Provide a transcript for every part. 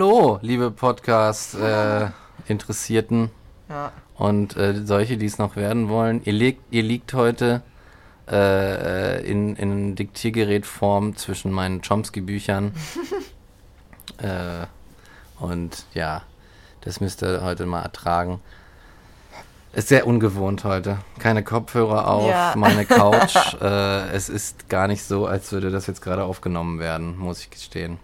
Hallo, liebe Podcast-Interessierten Ja. und äh, solche, die es noch werden wollen. Ihr, liegt, ihr liegt heute äh, in, in Diktiergerätform zwischen meinen Chomsky-Büchern. äh, und ja, das müsst ihr heute mal ertragen. Ist sehr ungewohnt heute. Keine Kopfhörer auf, Ja. meine Couch. äh, es ist gar nicht so, als würde das jetzt gerade aufgenommen werden, muss ich gestehen.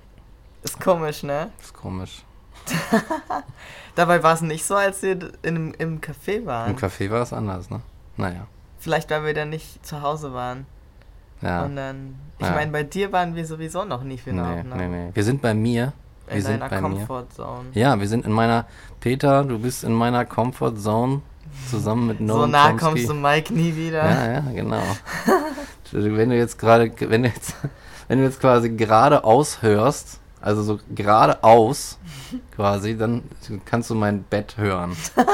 Ist komisch, ne? ist komisch. Dabei war es nicht so, als wir in, im Café waren. Im Café war es anders, ne? Naja. Vielleicht, weil wir dann nicht zu Hause waren. Ja. Und dann. Ich Ja. meine, bei dir waren wir sowieso noch nie für eine nee, nee, nee. Wir sind bei mir. Wir In sind deiner bei mir. Comfort Zone. Ja, wir sind in meiner. Peter, du bist in meiner Comfort Zone zusammen mit Noam so nah Chomsky. kommst du Mike nie wieder. Ja, ja, genau. wenn du jetzt gerade, wenn du jetzt, wenn du jetzt quasi geradeaus hörst, also so geradeaus quasi, dann kannst du mein Bett hören.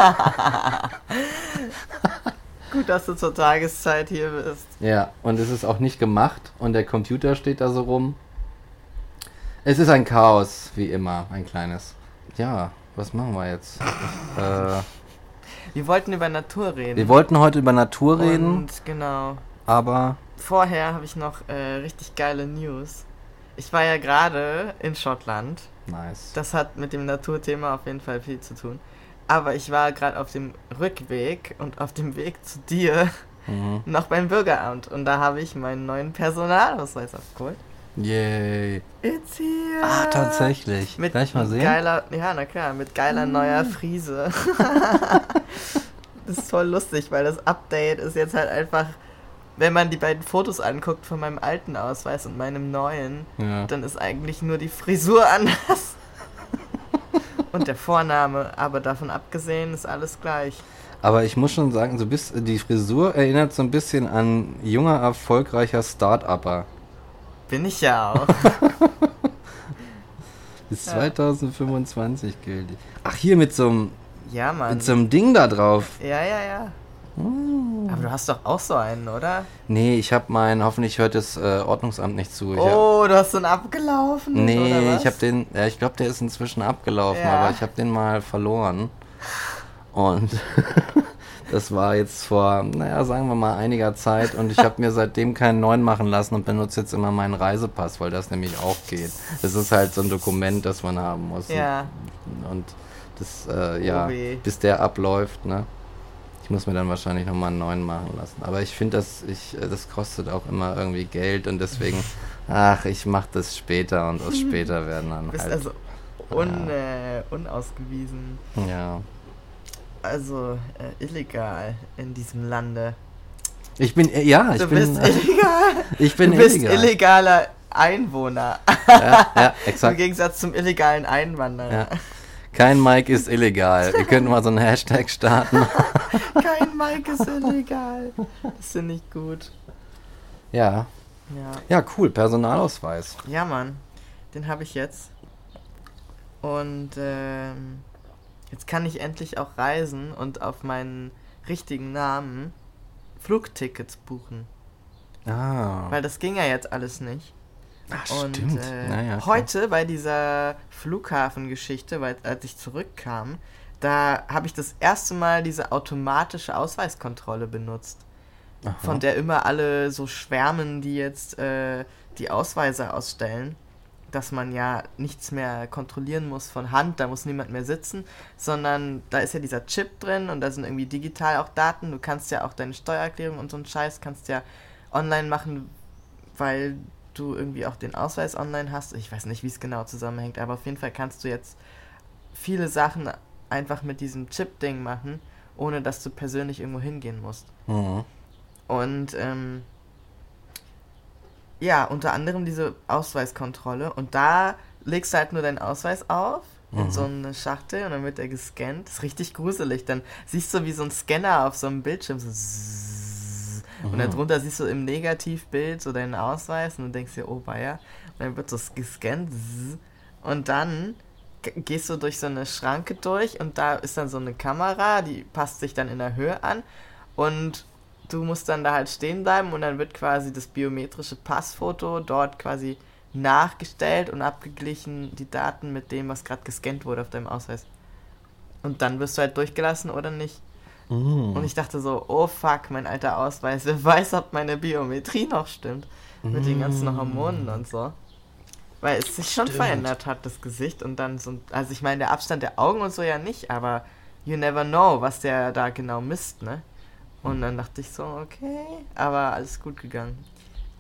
Gut, dass du zur Tageszeit hier bist. Ja, und es ist auch nicht gemacht und der Computer steht da so rum. Es ist ein Chaos, wie immer, ein kleines. Ja, was machen wir jetzt? äh, Wir wollten über Natur reden. wir wollten heute über Natur reden, Und genau. aber Vorher habe ich noch äh, richtig geile News. Ich war ja gerade in Schottland. nice. Das hat mit dem Naturthema auf jeden Fall viel zu tun. Aber ich war gerade auf dem Rückweg und auf dem Weg zu dir Mhm. noch beim Bürgeramt. Und da habe ich meinen neuen Personalausweis abgeholt. Yay. It's here! Ah, tatsächlich. Mit Gleich mal sehen. geiler, ja, na klar, mit geiler neuer Friese. das ist voll lustig, weil das Update ist jetzt halt einfach, wenn man die beiden Fotos anguckt von meinem alten Ausweis und meinem neuen, Ja. dann ist eigentlich nur die Frisur anders. und der Vorname, aber davon abgesehen ist alles gleich. Aber ich muss schon sagen, so bist, die Frisur erinnert so ein bisschen an junger, erfolgreicher Start-Upper. Bin ich ja auch. Bis Ja. 2025 gilt. Ach, hier mit so einem, Ja, Mann. mit so einem Ding da drauf. Ja, ja, ja. Hm. Aber du hast doch auch so einen, oder? Nee, ich habe meinen, hoffentlich hört das äh, Ordnungsamt nicht zu. Ich hab, Oh, du hast so einen abgelaufen? oder nee, ich habe den, ja, ich glaube, der ist inzwischen abgelaufen, Ja. aber ich habe den mal verloren. Und das war jetzt vor, naja, sagen wir mal, einiger Zeit. Und ich habe mir seitdem keinen neuen machen lassen und benutze jetzt immer meinen Reisepass, weil das nämlich auch geht. Das ist halt so ein Dokument, das man haben muss. Ja. Und das, äh, ja, Oh weh. bis der abläuft, ne? Ich muss mir dann wahrscheinlich nochmal einen neuen machen lassen. Aber ich finde, das, ich, äh, das kostet auch immer irgendwie Geld und deswegen, ach, ich mache das später und aus später werden dann Du bist halt. also un, äh, unausgewiesen. ja. Also äh, illegal in diesem Lande. Ich bin, äh, ja, ich du bin, bist äh, illegal. ich bin du bist illegal. illegaler Einwohner. Ja, ja, Im exakt. Gegensatz zum illegalen Einwanderer. Ja. Kein Mike ist illegal. Ihr könnt mal so einen Hashtag starten. Kein Mike ist illegal. Das finde ich gut. Ja. Ja. Ja, cool. Personalausweis. Ja, Mann. Den habe ich jetzt. Und ähm, jetzt kann ich endlich auch reisen und auf meinen richtigen Namen Flugtickets buchen. Ah. Weil das ging ja jetzt alles nicht. Ach, Und stimmt. äh, naja, heute bei dieser Flughafengeschichte, weil als ich zurückkam, da habe ich das erste Mal diese automatische Ausweiskontrolle benutzt, Aha. von der immer alle so schwärmen, die jetzt äh, die Ausweise ausstellen, dass man ja nichts mehr kontrollieren muss von Hand, da muss niemand mehr sitzen, sondern da ist ja dieser Chip drin und da sind irgendwie digital auch Daten. Du kannst ja auch deine Steuererklärung und so einen Scheiß kannst ja online machen, weil du irgendwie auch den Ausweis online hast. Ich weiß nicht, wie es genau zusammenhängt, aber auf jeden Fall kannst du jetzt viele Sachen einfach mit diesem Chip-Ding machen, ohne dass du persönlich irgendwo hingehen musst. Mhm. Und ähm, ja, unter anderem diese Ausweiskontrolle. Und da legst du halt nur deinen Ausweis auf in Mhm. so eine Schachtel und dann wird er gescannt. Das ist richtig gruselig. Dann siehst du wie so ein Scanner auf so einem Bildschirm so zzzz. und Mhm. darunter siehst du im Negativbild so deinen Ausweis und du denkst dir, oh weia. Und dann wird so gescannt und dann gehst du durch so eine Schranke durch und da ist dann so eine Kamera, die passt sich dann in der Höhe an und du musst dann da halt stehen bleiben und dann wird quasi das biometrische Passfoto dort quasi nachgestellt und abgeglichen die Daten mit dem, was gerade gescannt wurde auf deinem Ausweis. Und dann wirst du halt durchgelassen oder nicht. Mm. Und ich dachte so, oh fuck, mein alter Ausweis, wer weiß, ob meine Biometrie noch stimmt. Mit den ganzen Mm. Hormonen und so. Weil es sich schon Stimmt. verändert hat, das Gesicht. Und dann so, also ich meine, der Abstand der Augen und so ja nicht, aber you never know, was der da genau misst, ne? Und dann dachte ich so, okay, aber alles gut gegangen.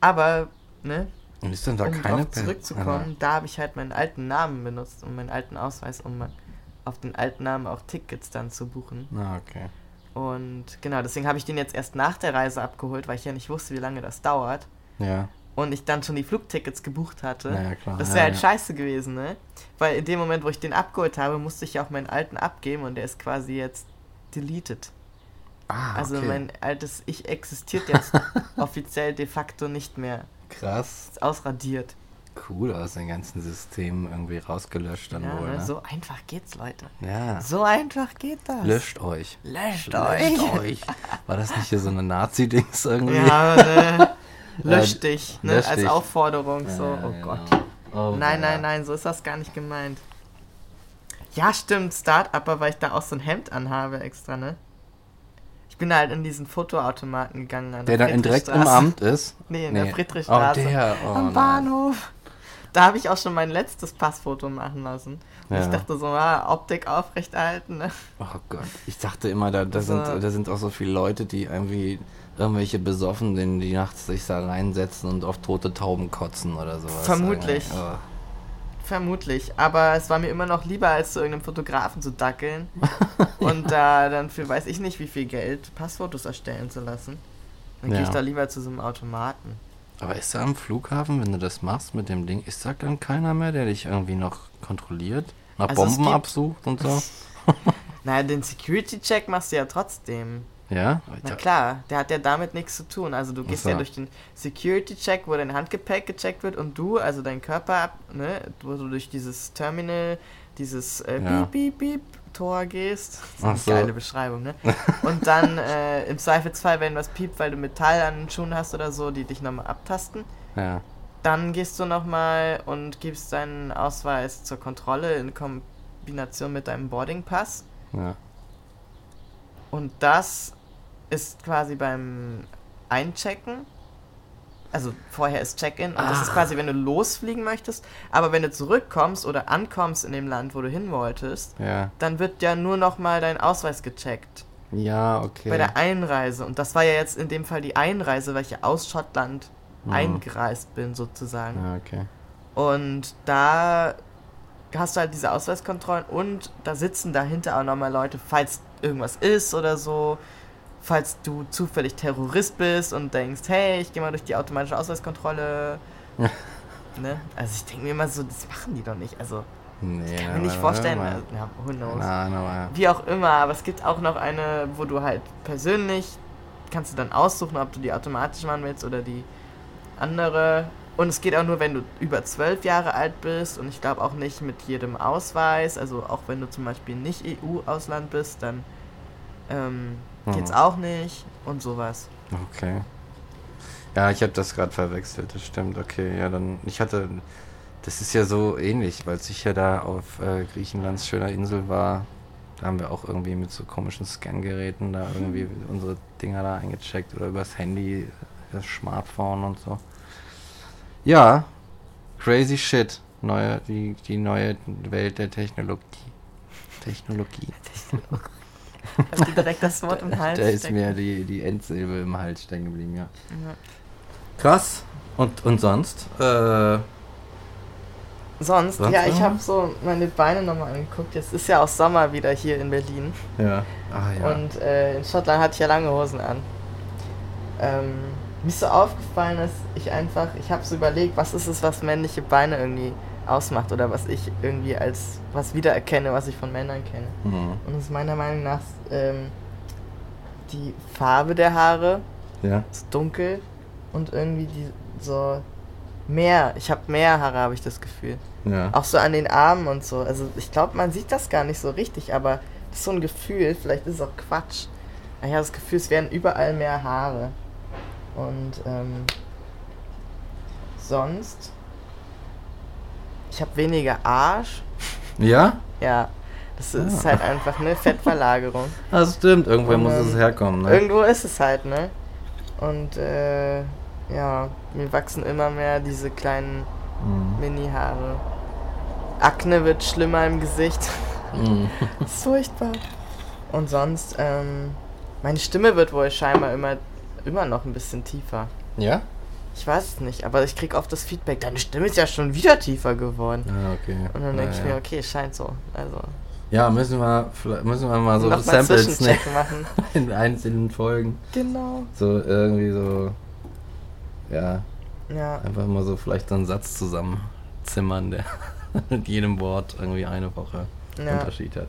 Aber, ne, Und ist denn da um keine zurückzukommen, da habe ich halt meinen alten Namen benutzt und meinen alten Ausweis, um auf den alten Namen auch Tickets dann zu buchen. Ah, okay. Und genau, deswegen habe ich den jetzt erst nach der Reise abgeholt, weil ich ja nicht wusste, wie lange das dauert. Ja, Und ich dann schon die Flugtickets gebucht hatte. naja, klar. Das ja, wäre halt ja. scheiße gewesen, ne? Weil in dem Moment, wo ich den abgeholt habe, musste ich ja auch meinen alten abgeben und der ist quasi jetzt deleted. Ah, Also okay. mein altes Ich existiert jetzt offiziell de facto nicht mehr. Krass. Ist ausradiert. Cool aus den ganzen Systemen irgendwie rausgelöscht dann Ja, wohl, ne? ne? So einfach geht's, Leute. Ja. So einfach geht das. Löscht euch. Löscht Löscht euch. euch. War das nicht hier so eine Nazi-Dings irgendwie? Ja, ne? Lösch dich, ne? lösch Als. Aufforderung, so. Ja, oh genau. Gott. Oh, Nein, ja. nein, nein, so ist das gar nicht gemeint. Ja, stimmt, Start-Upper, weil ich da auch so ein Hemd anhabe extra, ne? Ich bin halt in diesen Fotoautomaten gegangen. An Der der dann direkt im. Amt ist? Nee, in Nee. der Friedrichstraße. Oh, der. Oh, am. Bahnhof. Da habe ich auch schon mein letztes Passfoto machen lassen. Und Ja. ich dachte so, ah, Optik aufrechterhalten, ne? Oh Gott. Ich dachte immer, da, da, Also- sind, da sind auch so viele Leute, die irgendwie irgendwelche Besoffenen, die nachts sich da reinsetzen und auf tote Tauben kotzen oder sowas. Vermutlich. Oh. Vermutlich. Aber es war mir immer noch lieber, als zu irgendeinem Fotografen zu dackeln und da dann für weiß ich nicht wie viel Geld Passfotos erstellen zu lassen. Dann gehe ich Ja. da lieber zu so einem Automaten. Aber ist da am Flughafen, wenn du das machst mit dem Ding, ist da dann keiner mehr, der dich irgendwie noch kontrolliert? Nach Also Bomben absucht und so? Naja, den Security-Check machst du ja trotzdem. Ja? Na klar, der hat ja damit nichts zu tun. Also du gehst so. ja durch den Security-Check, wo dein Handgepäck gecheckt wird und du, also dein Körper, ab- ne, wo du durch dieses Terminal, dieses äh, Ja. Beep, Beep, Beep Tor gehst. Das ist eine so. geile Beschreibung, ne? Und dann äh, im Zweifelsfall, wenn was piept, weil du Metall an den Schuhen hast oder so, die dich nochmal abtasten, Ja. dann gehst du nochmal und gibst deinen Ausweis zur Kontrolle in Kombination mit deinem Boardingpass. Ja. Und das ist quasi beim Einchecken. Also vorher ist Check-in und das ist Ah. quasi, wenn du losfliegen möchtest. Aber wenn du zurückkommst oder ankommst in dem Land, wo du hin wolltest, Ja. dann wird ja nur nochmal dein Ausweis gecheckt. Ja, okay. Bei der Einreise. Und das war ja jetzt in dem Fall die Einreise, weil ich ja aus Schottland Mhm. eingereist bin, sozusagen. Ja, okay. Und da hast du halt diese Ausweiskontrollen und da sitzen dahinter auch nochmal Leute, falls irgendwas ist oder so. Falls du zufällig Terrorist bist und denkst, hey, ich gehe mal durch die automatische Ausweiskontrolle. ne? Also ich denke mir immer so, das machen die doch nicht. Also Nee, kann mir nicht vorstellen. Also, ja, who knows. Nein, aber. Wie auch immer, aber es gibt auch noch eine, wo du halt persönlich kannst du dann aussuchen, ob du die automatisch machen willst oder die andere. Und es geht auch nur, wenn du über zwölf Jahre alt bist und ich glaube auch nicht mit jedem Ausweis. Also auch wenn du zum Beispiel nicht EU-Ausland bist, dann ähm, geht's Mhm. auch nicht und sowas. Okay. Ja, ich habe das gerade verwechselt, das stimmt. Okay, ja, dann. Ich hatte. Das ist ja so ähnlich, weil ich ja da auf äh, Griechenlands schöner Insel war. Da haben wir auch irgendwie mit so komischen Scan-Geräten da irgendwie unsere Dinger da eingecheckt oder übers Handy, das Smartphone und so. Ja, crazy shit. Neue, die, die neue Welt der Technologie. Technologie. Hast du direkt das Wort im Hals? Da ist stecken? mir die, die Endsilbe im Hals stecken geblieben, ja. Ja. Krass. Und, und sonst? Äh, Sonst, Sonst ja, ich habe so meine Beine nochmal angeguckt. Jetzt ist ja auch Sommer wieder hier in Berlin. ja. Ah ja. Und äh, in Schottland hatte ich ja lange Hosen an. Ähm, mir ist so aufgefallen, dass ich einfach, ich habe so überlegt, was ist es, was männliche Beine irgendwie ausmacht oder was ich irgendwie als was wiedererkenne, was ich von Männern kenne. Mhm. Und das ist meiner Meinung nach ähm, die Farbe der Haare, Ja. ist dunkel und irgendwie die so mehr, ich habe mehr Haare, habe ich das Gefühl. Ja. Auch so an den Armen und so. Also ich glaube, man sieht das gar nicht so richtig, aber das ist so ein Gefühl, vielleicht ist es auch Quatsch. Ich habe das Gefühl, es wären überall mehr Haare. Und ähm, sonst Ich habe weniger Arsch. Ja? Ja. Das ist Ah. halt einfach eine Fettverlagerung. Das stimmt, irgendwoher Und, muss es herkommen, ne? Irgendwo ist es halt, ne? Und äh, ja, mir wachsen immer mehr diese kleinen Mhm. Mini-Haare. Akne wird schlimmer im Gesicht. Mhm. Das ist furchtbar. Und sonst, ähm, meine Stimme wird wohl scheinbar immer, immer noch ein bisschen tiefer. Ja? Ich weiß es nicht, aber ich krieg oft das Feedback, deine Stimme ist ja schon wieder tiefer geworden. Ah, okay. Und dann denke ich mir, okay, scheint so. Also, Ja, müssen wir, müssen wir mal so noch Samples Zwischencheck machen. in einzelnen Folgen. Genau. So irgendwie so, ja, Ja, einfach mal so vielleicht so einen Satz zusammenzimmern, der mit jedem Wort irgendwie eine Woche ja. Unterschied hat.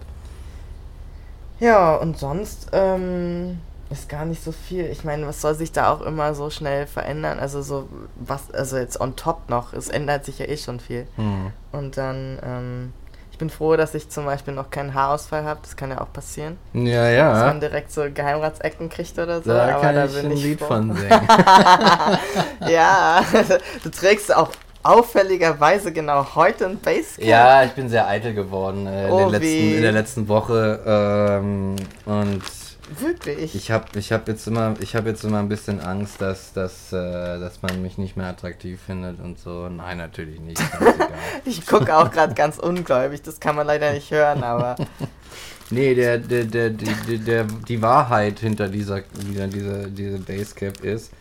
Ja, und sonst ähm, ist gar nicht so viel. Ich meine, was soll sich da auch immer so schnell verändern? Also so was, also jetzt on top noch, es ändert sich ja eh schon viel. Hm. Und dann, ähm, ich bin froh, dass ich zum Beispiel noch keinen Haarausfall habe. Das kann ja auch passieren. Ja, Dass ja. man direkt so Geheimratsecken kriegt oder so. Da aber kann da ich bin ein ich Lied froh. von singen. ja, du trägst auch auffälligerweise genau heute ein Basecap. Ja, ich bin sehr eitel geworden äh, in, Oh, den letzten, in der letzten Woche. Ähm, und Wirklich. ich habe ich hab jetzt, immer- ich hab jetzt immer ein bisschen Angst, dass, dass, äh, dass man mich nicht mehr attraktiv findet und so. Nein, natürlich nicht. Ich gucke auch gerade ganz ungläubig, das kann man leider nicht hören, aber Nee, der, der, der, die, die, der, die Wahrheit hinter dieser, dieser, dieser, dieser Basecap ist,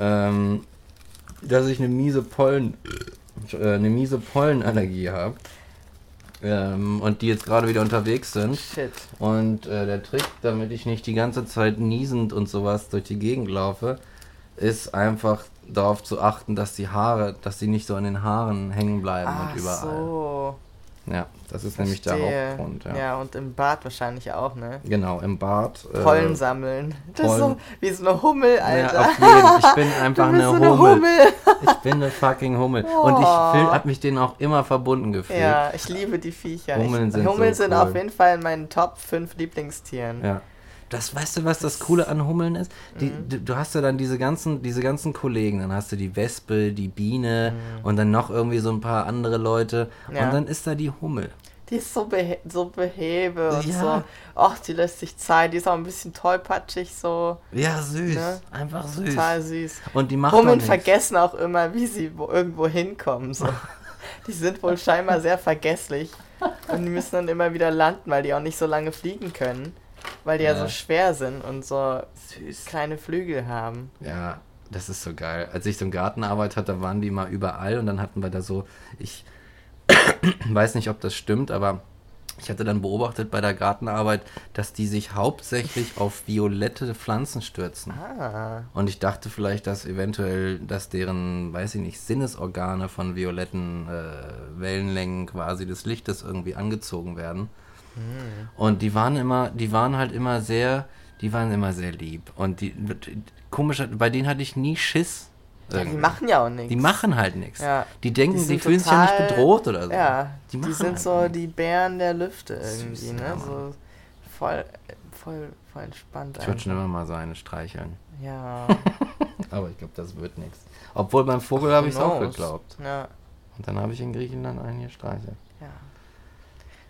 ähm, dass ich eine miese Pollen, äh, eine miese Pollenallergie habe. Ähm, und die jetzt gerade wieder unterwegs sind. shit. Und äh, der Trick, damit ich nicht die ganze Zeit niesend und sowas durch die Gegend laufe, ist einfach darauf zu achten, dass die Haare, dass die nicht so an den Haaren hängen bleiben Ach und überall. so. Ja, das ist nämlich der. Hauptgrund. Ja. ja, und im Bad wahrscheinlich auch, ne? Genau, im Bad. äh, Pollen sammeln. Das ist so Pollen. wie so eine Hummel, Ja, Alter. auf jeden. Ich bin einfach eine, so eine Hummel. Hummel. Ich bin eine fucking Hummel. Und ich Oh. fühl, hab mich denen auch immer verbunden gefühlt. Ja, ich liebe die Viecher. Hummeln ich, sind Hummeln so sind cool. auf jeden Fall in meinen Top 5 Lieblingstieren. Ja. Das weißt du, was das Coole an Hummeln ist? Die, Mhm. du, du hast ja dann diese ganzen, diese ganzen Kollegen, dann hast du die Wespe, die Biene Mhm. und dann noch irgendwie so ein paar andere Leute Ja. und dann ist da die Hummel. Die ist so, behe so behebe und Ja. so. Ach, die lässt sich Zeit. Die ist auch ein bisschen tollpatschig, so. Ja, süß. Ne? Einfach süß. Total süß. Und die macht Hummeln vergessen auch immer, wie sie wo irgendwo hinkommen. So. Die sind wohl scheinbar sehr vergesslich. Und die müssen dann immer wieder landen, weil die auch nicht so lange fliegen können. Weil die ja, Ja. so schwer sind und so Süß. kleine Flügel haben. Ja, das ist so geil. Als ich so im Garten arbeitet hatte, da waren die mal überall und dann hatten wir da so, ich weiß nicht, ob das stimmt, aber ich hatte dann beobachtet bei der Gartenarbeit, dass die sich hauptsächlich auf violette Pflanzen stürzen. Ah. Und ich dachte vielleicht, dass eventuell, dass deren, weiß ich nicht, Sinnesorgane von violetten äh, Wellenlängen quasi des Lichtes irgendwie angezogen werden. Und die waren immer, die waren halt immer sehr, die waren immer sehr lieb. Und die, komisch, bei denen hatte ich nie Schiss. Ja, die machen ja auch nichts. Die machen halt nichts. Ja. Die denken, Die die, fühlen sich ja nicht total- bedroht oder so. Ja, die, machen sind halt so nichts. die Bären der Lüfte irgendwie, Süß, ne? So voll, voll, voll entspannt. Ich würde schon immer mal so eine streicheln. Ja. Aber ich glaube, das wird nichts. Obwohl beim Vogel habe ich es auch geglaubt. Ja, Und dann habe ich in Griechenland einen gestreichelt.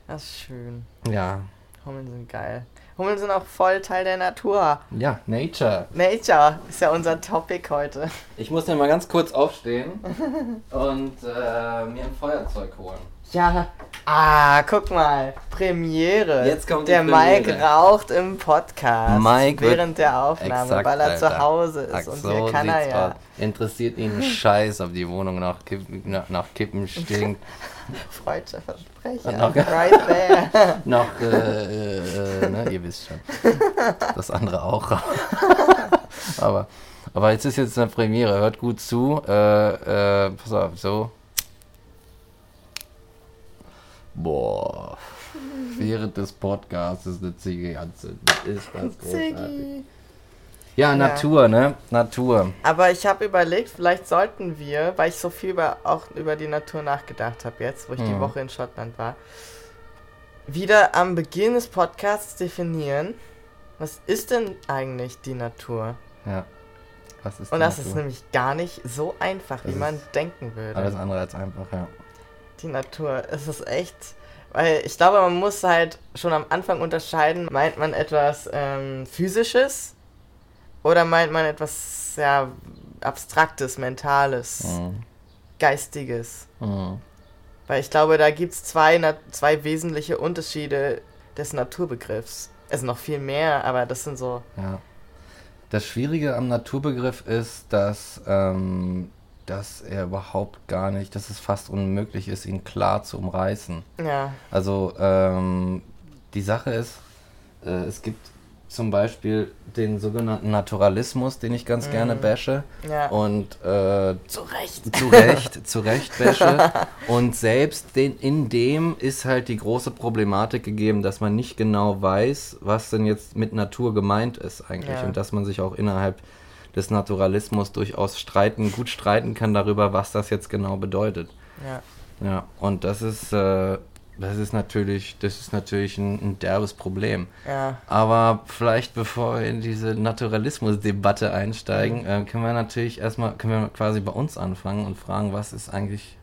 Das ist schön. Ja. Hummeln sind geil. Hummeln sind auch voll Teil der Natur. Ja, Nature. Nature ist ja unser Topic heute. Ich muss ja mal ganz kurz aufstehen und äh, mir ein Feuerzeug holen. Ja. Ah, guck mal. Premiere. Jetzt kommt die Der Mike Premiere. raucht im Podcast. Mike während der Aufnahme, Exakt, weil er zu Alter. Hause ist. Ach, und so hier kann er ja. aus. Interessiert ihn Scheiß, ob die Wohnung nach, Kipp, nach, nach Kippen stinkt. Freudscher Versprecher. Noch- right there. noch, äh, äh, äh, ne, ihr wisst schon. Das andere auch. aber, aber jetzt ist jetzt eine Premiere, hört gut zu. Äh, äh, pass auf, so. Boah. Während des Podcasts eine Ziege anzünden. Ist das großartig. Ziggy. Ja, Natur, ne? Natur. Aber ich habe überlegt, vielleicht sollten wir, weil ich so viel über, auch über die Natur nachgedacht habe jetzt, wo ich die Mhm. Woche in Schottland war, wieder am Beginn des Podcasts definieren, was ist denn eigentlich die Natur? Ja. Was ist Und das ist Natur? nämlich gar nicht so einfach, wie Das man ist denken würde. Alles andere als einfach, ja. Die Natur. Es ist echt. Weil ich glaube, man muss halt schon am Anfang unterscheiden, meint man etwas ähm, Physisches oder meint man etwas ja, Abstraktes, Mentales, Mhm. Geistiges. Mhm. Weil ich glaube, da gibt es zwei, zwei wesentliche Unterschiede des Naturbegriffs. Es sind noch viel mehr, aber das sind so. Ja. Das Schwierige am Naturbegriff ist, dass, ähm, dass er überhaupt gar nicht, dass es fast unmöglich ist, ihn klar zu umreißen. Ja, Also ähm, die Sache ist, äh, es gibt zum Beispiel den sogenannten Naturalismus, den ich ganz gerne bashe ja. und äh, zu Recht. zu Recht, zu Recht bashe. Und selbst den, in dem ist halt die große Problematik gegeben, dass man nicht genau weiß, was denn jetzt mit Natur gemeint ist eigentlich. Ja. Und dass man sich auch innerhalb des Naturalismus durchaus streiten, gut streiten kann darüber, was das jetzt genau bedeutet. Ja. Ja, und das ist, äh, das ist natürlich, das ist natürlich ein, ein derbes Problem. Ja. Aber vielleicht bevor wir in diese Naturalismus-Debatte einsteigen, äh, können wir natürlich erstmal, können wir quasi bei uns anfangen und fragen, was ist eigentlich,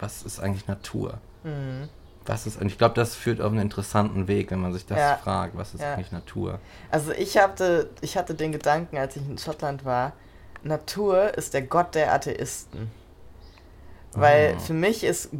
was ist eigentlich Natur? Mhm. Was ist, und ich glaube, das führt auf einen interessanten Weg, wenn man sich das Ja. fragt, was ist Ja. eigentlich Natur? Also ich hatte, ich hatte den Gedanken, als ich in Schottland war, Natur ist der Gott der Atheisten. Weil Ah. für mich ist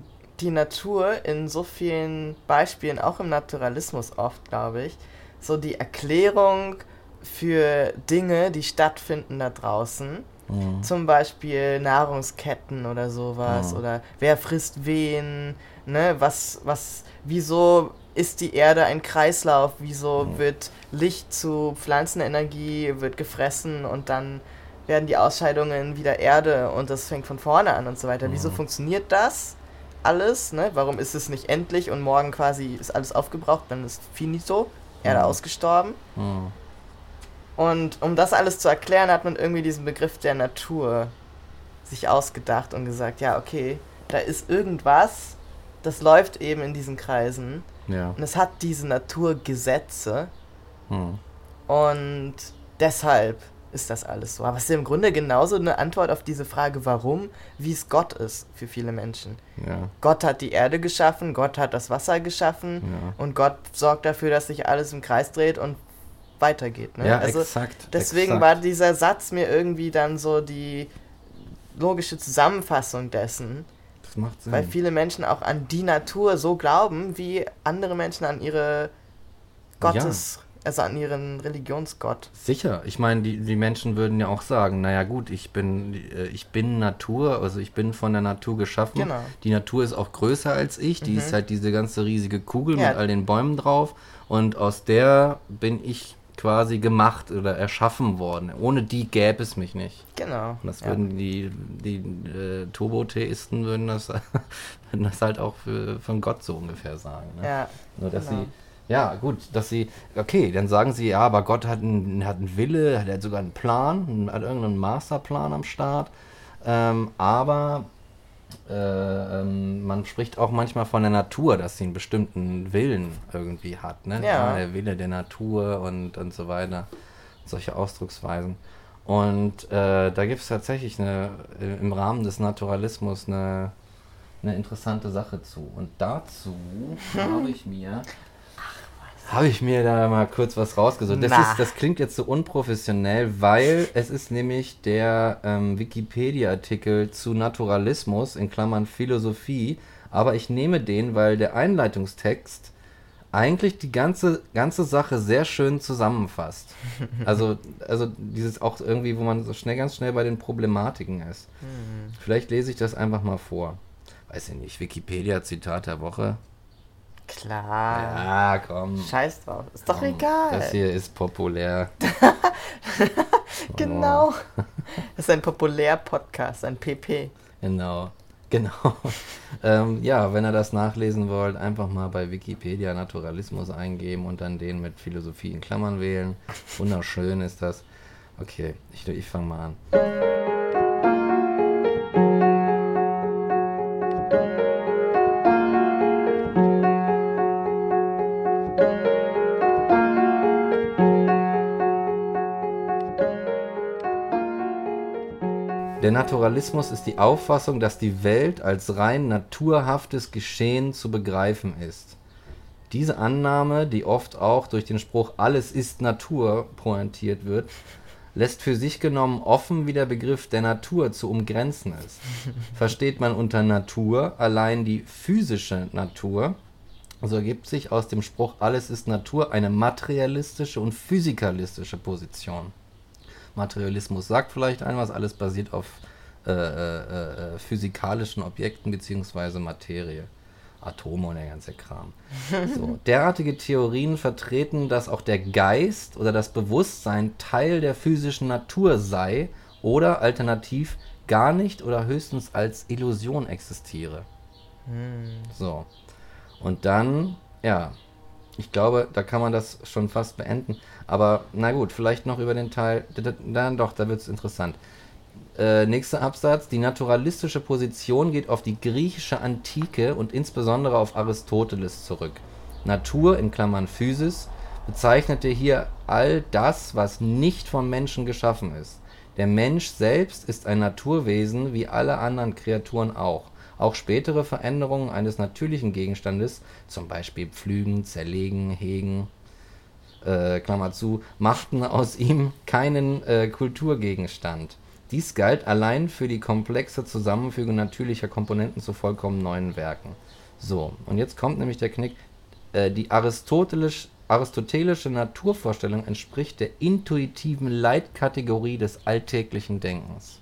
die Natur in so vielen Beispielen, auch im Naturalismus oft, glaube ich, so die Erklärung für Dinge, die stattfinden da draußen. Mhm. Zum Beispiel Nahrungsketten oder sowas. Mhm. Oder wer frisst wen, ne? Was, was, wieso ist die Erde ein Kreislauf? Wieso Mhm. wird Licht zu Pflanzenenergie, wird gefressen und dann werden die Ausscheidungen wieder Erde und das fängt von vorne an und so weiter. Wieso Mhm. funktioniert das alles? Ne? Warum ist es nicht endlich und morgen quasi ist alles aufgebraucht, dann ist finito, Erde Mhm. ausgestorben? Mhm. Und um das alles zu erklären, hat man irgendwie diesen Begriff der Natur sich ausgedacht und gesagt, ja, okay, da ist irgendwas, das läuft eben in diesen Kreisen Ja. und es hat diese Naturgesetze Mhm. und deshalb ist das alles so. Aber es ist im Grunde genauso eine Antwort auf diese Frage, warum, wie es Gott ist für viele Menschen. Ja. Gott hat die Erde geschaffen, Gott hat das Wasser geschaffen Ja. und Gott sorgt dafür, dass sich alles im Kreis dreht und weitergeht. Ne? Ja, also, exakt. Deswegen exakt. war dieser Satz mir irgendwie dann so die logische Zusammenfassung dessen, Das macht Sinn. weil viele Menschen auch an die Natur so glauben, wie andere Menschen an ihre Gottes, also an ihren Religionsgott. Sicher, ich meine, die, die Menschen würden ja auch sagen, naja gut, ich bin, äh, ich bin Natur, also ich bin von der Natur geschaffen. Genau. Die Natur ist auch größer als ich, die Mhm. ist halt diese ganze riesige Kugel Ja. mit all den Bäumen drauf und aus der bin ich quasi gemacht oder erschaffen worden. Ohne die gäbe es mich nicht. Genau. Und das ja. würden die, die äh, Turbo-Theisten würden das, würden das halt auch für, von Gott so ungefähr sagen. Ne? ja. Nur dass Genau. sie, ja gut, dass sie, okay, dann sagen sie, ja, aber Gott hat einen, hat einen Wille, hat er sogar einen Plan, hat irgendeinen Masterplan am Start. Ähm, aber äh, ähm, man spricht auch manchmal von der Natur, dass sie einen bestimmten Willen irgendwie hat. Ne? Ja. der Wille der Natur und, und so weiter. Solche Ausdrucksweisen. Und äh, da gibt es tatsächlich eine, äh, im Rahmen des Naturalismus eine, eine interessante Sache zu. Und dazu habe ich mir habe ich mir da mal kurz was rausgesucht. Das, ist, das klingt jetzt so unprofessionell, weil es ist nämlich der ähm, Wikipedia-Artikel zu Naturalismus in Klammern Philosophie. Aber ich nehme den, weil der Einleitungstext eigentlich die ganze, ganze Sache sehr schön zusammenfasst. Also, also dieses auch irgendwie, wo man so schnell, ganz schnell bei den Problematiken ist. Vielleicht lese ich das einfach mal vor. Weiß ich nicht, Wikipedia-Zitat der Woche. Klar. Ja, komm. Scheiß drauf. Ist doch Komm, egal. Das hier ist populär. Genau. Das ist ein Populär-Podcast, ein PP. Genau. Genau. ähm, ja, wenn ihr das nachlesen wollt, einfach mal bei Wikipedia Naturalismus eingeben und dann den mit Philosophie in Klammern wählen. Wunderschön ist das. Okay, ich, ich fange mal an. Der Naturalismus ist die Auffassung, dass die Welt als rein naturhaftes Geschehen zu begreifen ist. Diese Annahme, die oft auch durch den Spruch alles ist Natur pointiert wird, lässt für sich genommen offen, wie der Begriff der Natur zu umgrenzen ist. Versteht man unter Natur allein die physische Natur, so ergibt sich aus dem Spruch alles ist Natur eine materialistische und physikalistische Position. Materialismus sagt vielleicht ein was, alles basiert auf äh, äh, äh, physikalischen Objekten bzw. Materie. Atome und der ganze Kram. So, derartige Theorien vertreten, dass auch der Geist oder das Bewusstsein Teil der physischen Natur sei oder alternativ gar nicht oder höchstens als Illusion existiere. Hm. So. Und dann, ja, ich glaube, da kann man das schon fast beenden. Aber na gut, vielleicht noch über den Teil. Dann doch, da wird es interessant. Äh, nächster Absatz. Die naturalistische Position geht auf die griechische Antike und insbesondere auf Aristoteles zurück. Natur in Klammern Physis bezeichnete hier all das, was nicht vom Menschen geschaffen ist. Der Mensch selbst ist ein Naturwesen wie alle anderen Kreaturen auch. Auch spätere Veränderungen eines natürlichen Gegenstandes, zum Beispiel Pflügen, Zerlegen, Hegen, äh, Klammer zu, machten aus ihm keinen äh, Kulturgegenstand. Dies galt allein für die komplexe Zusammenfügung natürlicher Komponenten zu vollkommen neuen Werken. So, und jetzt kommt nämlich der Knick. Äh, die aristotelisch, aristotelische Naturvorstellung entspricht der intuitiven Leitkategorie des alltäglichen Denkens.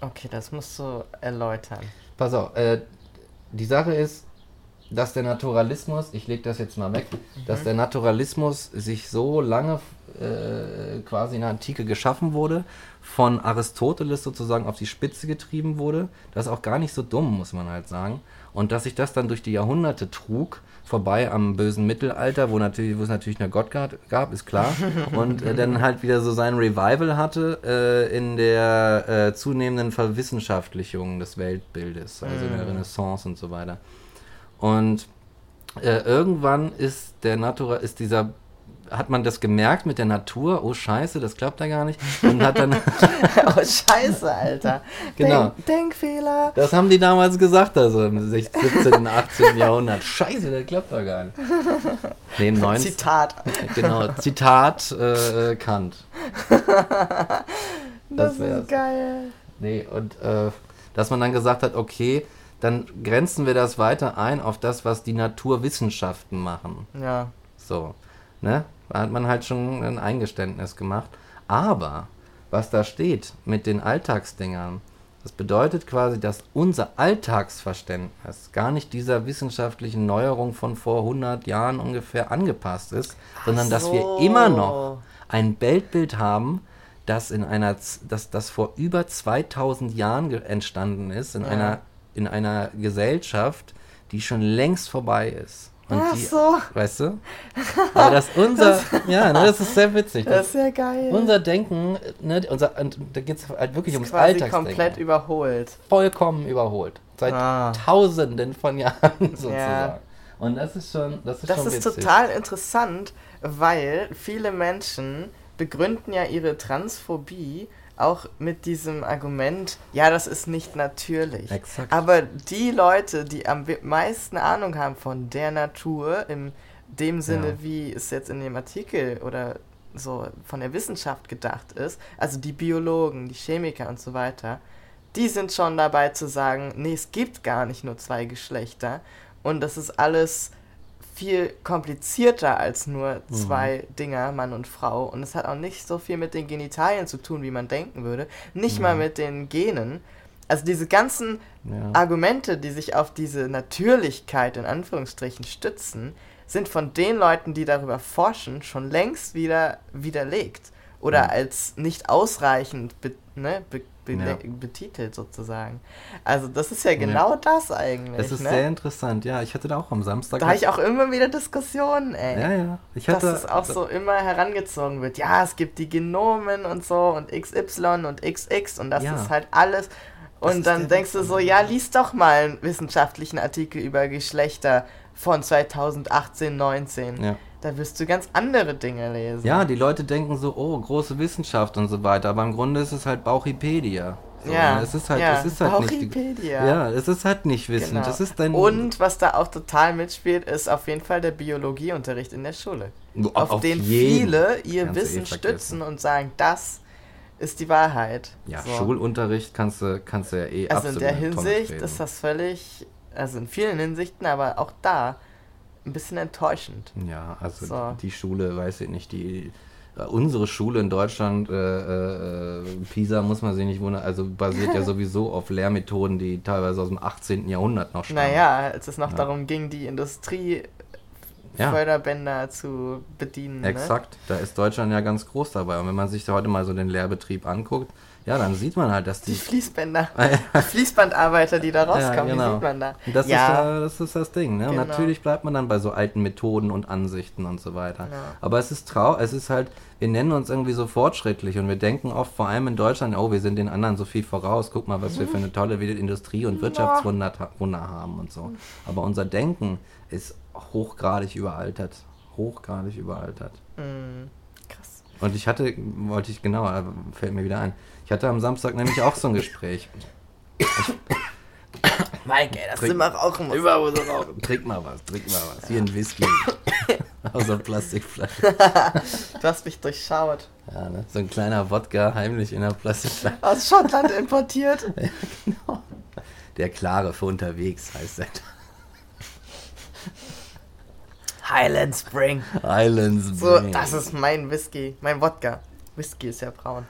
Okay, das musst du erläutern. Pass auf, äh, die Sache ist, dass der Naturalismus, ich lege das jetzt mal weg, mhm. dass der Naturalismus sich so lange äh, quasi in der Antike geschaffen wurde, von Aristoteles sozusagen auf die Spitze getrieben wurde. Das ist auch gar nicht so dumm, muss man halt sagen. Und dass sich das dann durch die Jahrhunderte trug, vorbei am bösen Mittelalter, wo, natürlich, wo es natürlich nur Gott gab, ist klar. Und äh, dann halt wieder so sein Revival hatte äh, in der äh, zunehmenden Verwissenschaftlichung des Weltbildes, also in der mhm. Renaissance und so weiter. Und äh, irgendwann ist der Natura, ist dieser hat man das gemerkt mit der Natur, oh scheiße, das klappt da gar nicht. Und hat dann. oh scheiße, Alter. Genau. Denk, Denkfehler. Das haben die damals gesagt, also im 16., 17., 18. Jahrhundert. Scheiße, das klappt da gar nicht. Nee, im 19. Zitat. Genau, Zitat äh, Kant. das, das ist geil. Nee, und äh, dass man dann gesagt hat, okay, dann grenzen wir das weiter ein auf das, was die Naturwissenschaften machen. Ja. So, ne? Da hat man halt schon ein Eingeständnis gemacht. Aber was da steht mit den Alltagsdingern, das bedeutet quasi, dass unser Alltagsverständnis gar nicht dieser wissenschaftlichen Neuerung von vor 100 Jahren ungefähr angepasst ist, Ach sondern so. dass wir immer noch ein Weltbild haben, das in einer, das, das vor über 2000 Jahren entstanden ist, in ja. einer in einer Gesellschaft, die schon längst vorbei ist. Und Ach die, so. Weißt du? Aber das unser, das, ja, ne, das ist sehr witzig. Das, das ist sehr geil. Unser Denken, ne, unser, und da geht es halt wirklich ums Alltagsdenken. komplett überholt. Vollkommen überholt. Seit ah. Tausenden von Jahren sozusagen. Ja. Und das ist schon, das ist das schon ist total interessant, weil viele Menschen begründen ja ihre Transphobie auch mit diesem Argument, ja, das ist nicht natürlich. Exakt. Aber die Leute, die am meisten Ahnung haben von der Natur, in dem Sinne, ja. wie es jetzt in dem Artikel oder so von der Wissenschaft gedacht ist, also die Biologen, die Chemiker und so weiter, die sind schon dabei zu sagen, nee, es gibt gar nicht nur zwei Geschlechter und das ist alles viel komplizierter als nur mhm. zwei mhm. Dinger, Mann und Frau. Und es hat auch nicht so viel mit den Genitalien zu tun, wie man denken würde. Nicht mhm. mal mit den Genen. Also diese ganzen ja. Argumente, die sich auf diese Natürlichkeit in Anführungsstrichen stützen, sind von den Leuten, die darüber forschen, schon längst wieder widerlegt. Oder mhm. als nicht ausreichend be ne, be ja. betitelt sozusagen. Also das ist ja genau ja. das eigentlich. Das ist ne? sehr interessant, ja. Ich hatte da auch am Samstag. Da habe ich auch immer wieder Diskussionen, ey. Ja, ja. Ich hatte, dass es auch so immer herangezogen wird. Ja, es gibt die Genomen und so und XY und XX und das ja. ist halt alles. Und dann denkst du so, ja, lies doch mal einen wissenschaftlichen Artikel über Geschlechter von 2018, 19. Ja da wirst du ganz andere Dinge lesen. Ja, die Leute denken so, oh, große Wissenschaft und so weiter, aber im Grunde ist es halt Bauchipedia. So, ja, es ist halt, ja. es ist halt nicht, Wikipedia. ja, es ist halt nicht Wissen. Genau. Das ist dein Und was da auch total mitspielt, ist auf jeden Fall der Biologieunterricht in der Schule. auf, Auf, den viele ihr eh Wissen vergessen. stützen und sagen, das ist die Wahrheit. Ja, So. Schulunterricht kannst du, kannst du ja eh Also in absolut der Hinsicht ist das völlig, also in vielen Hinsichten, aber auch da ein bisschen enttäuschend. Ja, also So. die Schule, weiß ich nicht, die äh, unsere Schule in Deutschland, äh, äh, Pisa muss man sich nicht wundern, also basiert ja sowieso auf Lehrmethoden, die teilweise aus dem 18. Jahrhundert noch stammen. Naja, als es noch Ja. darum ging, die Industrie Ja. Förderbänder zu bedienen. Ne? Exakt, da ist Deutschland ja ganz groß dabei. Und wenn man sich heute mal so den Lehrbetrieb anguckt, ja, dann sieht man halt, dass Die die. Fließbänder, die Fließbandarbeiter, die da rauskommen, genau. die sieht man da. Das, ja, ist, ja, das ist das Ding, ne? Genau. natürlich bleibt man dann bei so alten Methoden und Ansichten und so weiter. Ja. Aber es ist trau, es ist halt, wir nennen uns irgendwie so fortschrittlich und wir denken oft, vor allem in Deutschland, oh, wir sind den anderen so viel voraus, guck mal, was wir für eine tolle Industrie- und Wirtschaftswunder Wunder haben und so. Aber unser Denken ist hochgradig überaltert. Hochgradig überaltert. mh, krass. Und ich hatte, wollte ich genau, fällt mir wieder ein. Ich hatte am Samstag nämlich auch so ein Gespräch. Mike, ey, das Trink- sind wir rauchen muss. Überall so rauchen. Trink mal was, trink mal was. Hier ein Whisky. Aus einer Plastikflasche. Du hast mich durchschaut. Ja, ne? So ein kleiner Wodka heimlich in einer Plastikflasche. Aus Schottland importiert. Der klare für unterwegs heißt er. Highland Spring. Islands So, Brain. das ist mein Whisky, mein Wodka. Whisky ist ja braun.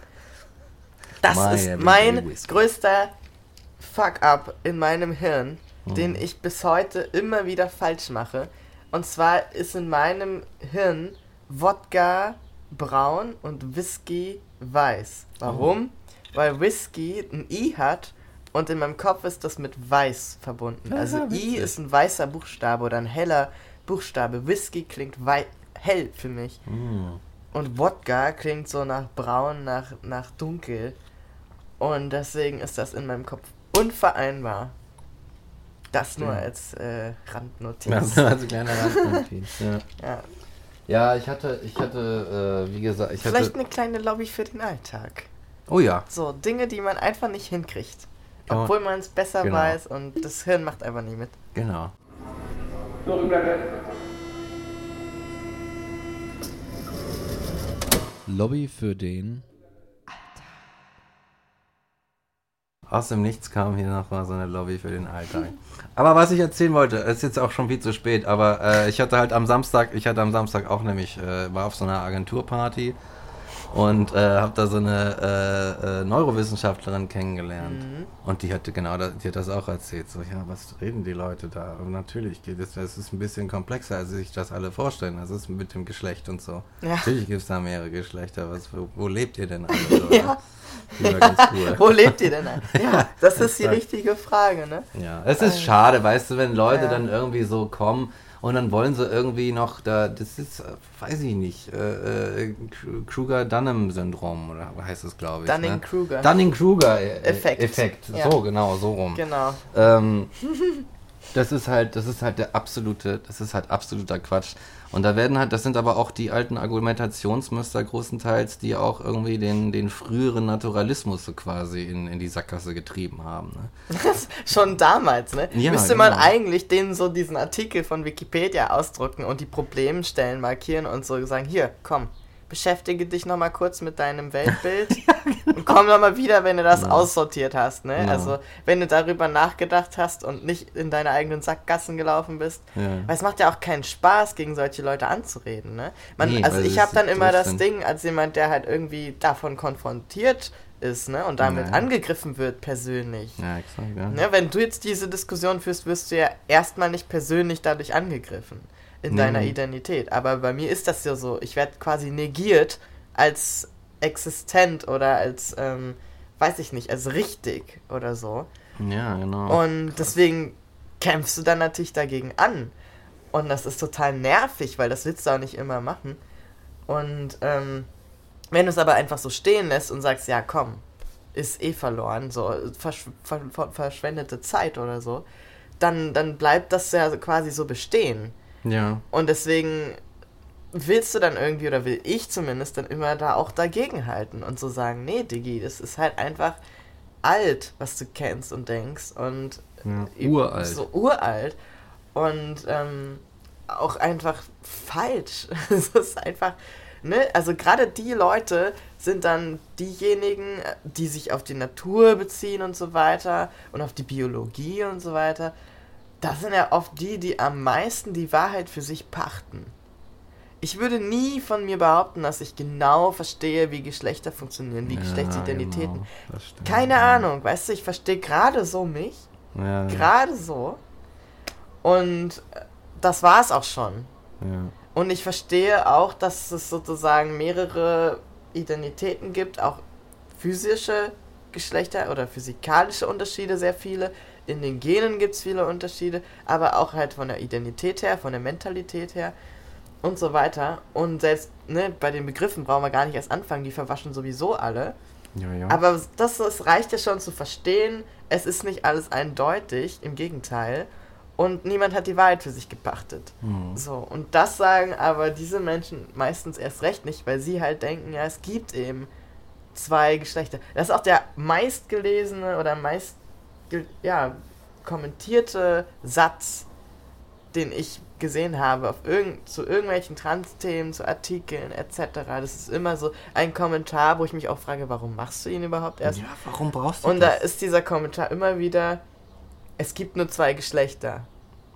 Das My ist mein whisky. größter Fuck-up in meinem Hirn, Hm. den ich bis heute immer wieder falsch mache. Und zwar ist in meinem Hirn Wodka braun und Whisky weiß. Warum? Weil Whisky ein I hat und in meinem Kopf ist das mit weiß verbunden. Ah, Also I witzig. ist ein weißer Buchstabe oder ein heller Buchstabe. Whisky klingt hell für mich. Mm. Und Wodka klingt so nach braun, nach, nach dunkel. Und deswegen ist das in meinem Kopf unvereinbar. Das nur Stimmt. als äh, Randnotiz. Das so ein kleiner Randnotiz. Ja. Ja. ja, ich hatte, ich hatte, äh, wie gesagt, ich Vielleicht hatte. eine kleine Lobby für den Alltag. Oh ja, So, Dinge, die man einfach nicht hinkriegt. Man- Obwohl man es besser Genau. weiß und das Hirn macht einfach nicht mit. genau. Lobby für den. Aus dem Nichts kam hier noch mal so eine Lobby für den Alltag. Aber was ich erzählen wollte, ist jetzt auch schon viel zu spät, aber äh, ich hatte halt am Samstag, ich hatte am Samstag auch nämlich, äh, war auf so einer Agenturparty und äh, habe da so eine äh, äh, Neurowissenschaftlerin kennengelernt. Und die hatte genau das, die hat das auch erzählt. So, ja, was reden die Leute da? Und natürlich geht es, das ist ein bisschen komplexer, als sich das alle vorstellen. Das ist mit dem Geschlecht und so. Ja. Natürlich gibt es da mehrere Geschlechter. Was, wo, wo lebt ihr denn alle? So, Ja. Cool. Wo lebt ihr denn? Ja, das ist die richtige Frage, ne? Ja, es ist schade, weißt du, wenn Leute Ja. dann irgendwie so kommen und dann wollen sie irgendwie noch da, das ist, äh, weiß ich nicht, äh, äh, Kruger-Dunham-Syndrom oder heißt es, glaube ich. Dunning-Kruger. Ne? Dunning-Kruger-Effekt. Effekt. Effekt. Ja. So, genau, so rum. Genau. Ähm, das ist halt, das ist halt der absolute, das ist halt absoluter Quatsch. Und da werden halt, das sind aber auch die alten Argumentationsmuster großenteils, die auch irgendwie den, den früheren Naturalismus so quasi in, in die Sackgasse getrieben haben. Ne? Schon damals, ne? Ja, Müsste man genau. eigentlich denen so diesen Artikel von Wikipedia ausdrucken und die Problemstellen markieren und so sagen, hier, komm, beschäftige dich nochmal kurz mit deinem Weltbild und komm nochmal wieder, wenn du das Genau. aussortiert hast, ne? Genau. Also, wenn du darüber nachgedacht hast und nicht in deine eigenen Sackgassen gelaufen bist. Ja. Weil es macht ja auch keinen Spaß, gegen solche Leute anzureden, ne? Man, Nee, also ich habe dann immer das. Ding, als jemand, der halt irgendwie davon konfrontiert ist, ne? Und damit Ja. angegriffen wird persönlich. Ja, exakt, ja. Ne, wenn du jetzt diese Diskussion führst, wirst du ja erstmal nicht persönlich dadurch angegriffen in Nee. deiner Identität. Aber bei mir ist das ja so, ich werde quasi negiert als existent oder als, ähm, weiß ich nicht, als richtig oder so. Ja, genau. Und deswegen kämpfst du dann natürlich dagegen an. Und das ist total nervig, weil das willst du auch nicht immer machen. Und ähm, wenn du es aber einfach so stehen lässt und sagst, ja komm, ist eh verloren, so versch ver ver verschwendete Zeit oder so, dann, dann bleibt das ja quasi so bestehen. Ja. Und deswegen willst du dann irgendwie, oder will ich zumindest, dann immer da auch dagegen halten und so sagen, nee, Diggi, das ist halt einfach alt, was du kennst und denkst. Und Ja, uralt. So uralt. Und ähm, auch einfach falsch. Es ist einfach, ne? Also gerade die Leute sind dann diejenigen, äh, die sich auf die Natur beziehen und so weiter und auf die Biologie und so weiter. Das sind ja oft die, die am meisten die Wahrheit für sich pachten. Ich würde nie von mir behaupten, dass ich genau verstehe, wie Geschlechter funktionieren, wie Ja, Geschlechtsidentitäten. genau. Keine Ahnung, weißt du, ich verstehe gerade so mich, Ja, ja, gerade so. Und äh, das war es auch schon. ja. Und ich verstehe auch, dass es sozusagen mehrere Identitäten gibt, auch physische Geschlechter oder physikalische Unterschiede, sehr viele. In den Genen gibt es viele Unterschiede, aber auch halt von der Identität her, von der Mentalität her und so weiter. Und selbst ne, bei den Begriffen brauchen wir gar nicht erst anfangen, die verwaschen sowieso alle. ja, ja. Aber das, das reicht ja schon zu verstehen, es ist nicht alles eindeutig, im Gegenteil. Und niemand hat die Wahrheit für sich gepachtet. Hm. So, und das sagen aber diese Menschen meistens erst recht nicht, weil sie halt denken, ja, es gibt eben zwei Geschlechter. Das ist auch der meistgelesene oder meist ja, kommentierte Satz, den ich gesehen habe auf irgend, zu irgendwelchen Trans-Themen, zu Artikeln etc. Das ist immer so ein Kommentar, wo ich mich auch frage, warum machst du ihn überhaupt erst? ja, warum brauchst du Und da das? ist dieser Kommentar immer wieder, es gibt nur zwei Geschlechter.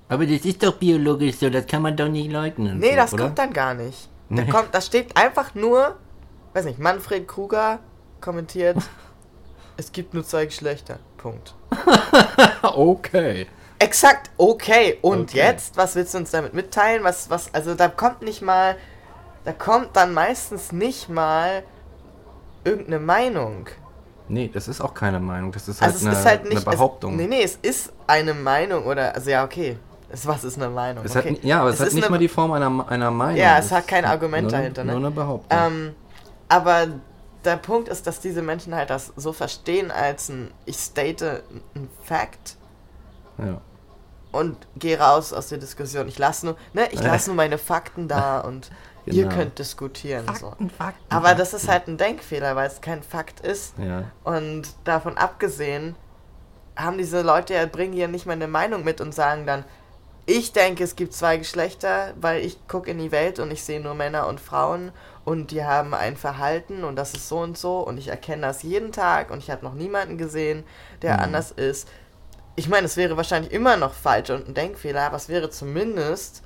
Aber das ist doch biologisch so, das kann man doch nicht leugnen. Nee, so, das oder? kommt dann gar nicht. Da, Nee. kommt, da steht einfach nur, weiß nicht, Manfred Kruger kommentiert, es gibt nur zwei Geschlechter. Punkt. okay. Exakt, okay. Und Okay. jetzt, was willst du uns damit mitteilen? Was, was, also da kommt nicht mal, da kommt dann meistens nicht mal irgendeine Meinung. Nee, das ist auch keine Meinung, das ist halt, Also es eine, ist halt nicht. eine Behauptung. Es, nee, nee, es ist eine Meinung oder, also ja, okay. Es, was ist eine Meinung? Es okay. hat, ja, aber es, hat ist nicht eine- mal die Form einer, einer Meinung. Ja, es hat kein Argument nur, dahinter, ne? Nur eine Behauptung. Ähm, aber der Punkt ist, dass diese Menschen halt das so verstehen als ein, ich state ein Fact ja. und gehe raus aus der Diskussion. Ich lasse nur, ne, ich lasse nur meine Fakten da und ihr Genau. könnt diskutieren. so. Fakten, Fakten. Aber das ist halt ein Denkfehler, weil es kein Fakt ist. Ja. Und davon abgesehen, haben diese Leute ja, bringen hier nicht mal eine Meinung mit und sagen dann, ich denke, es gibt zwei Geschlechter, weil ich gucke in die Welt und ich sehe nur Männer und Frauen und die haben ein Verhalten und das ist so und so und ich erkenne das jeden Tag und ich habe noch niemanden gesehen, der Mhm. anders ist. Ich meine, es wäre wahrscheinlich immer noch falsch und ein Denkfehler, aber es wäre zumindest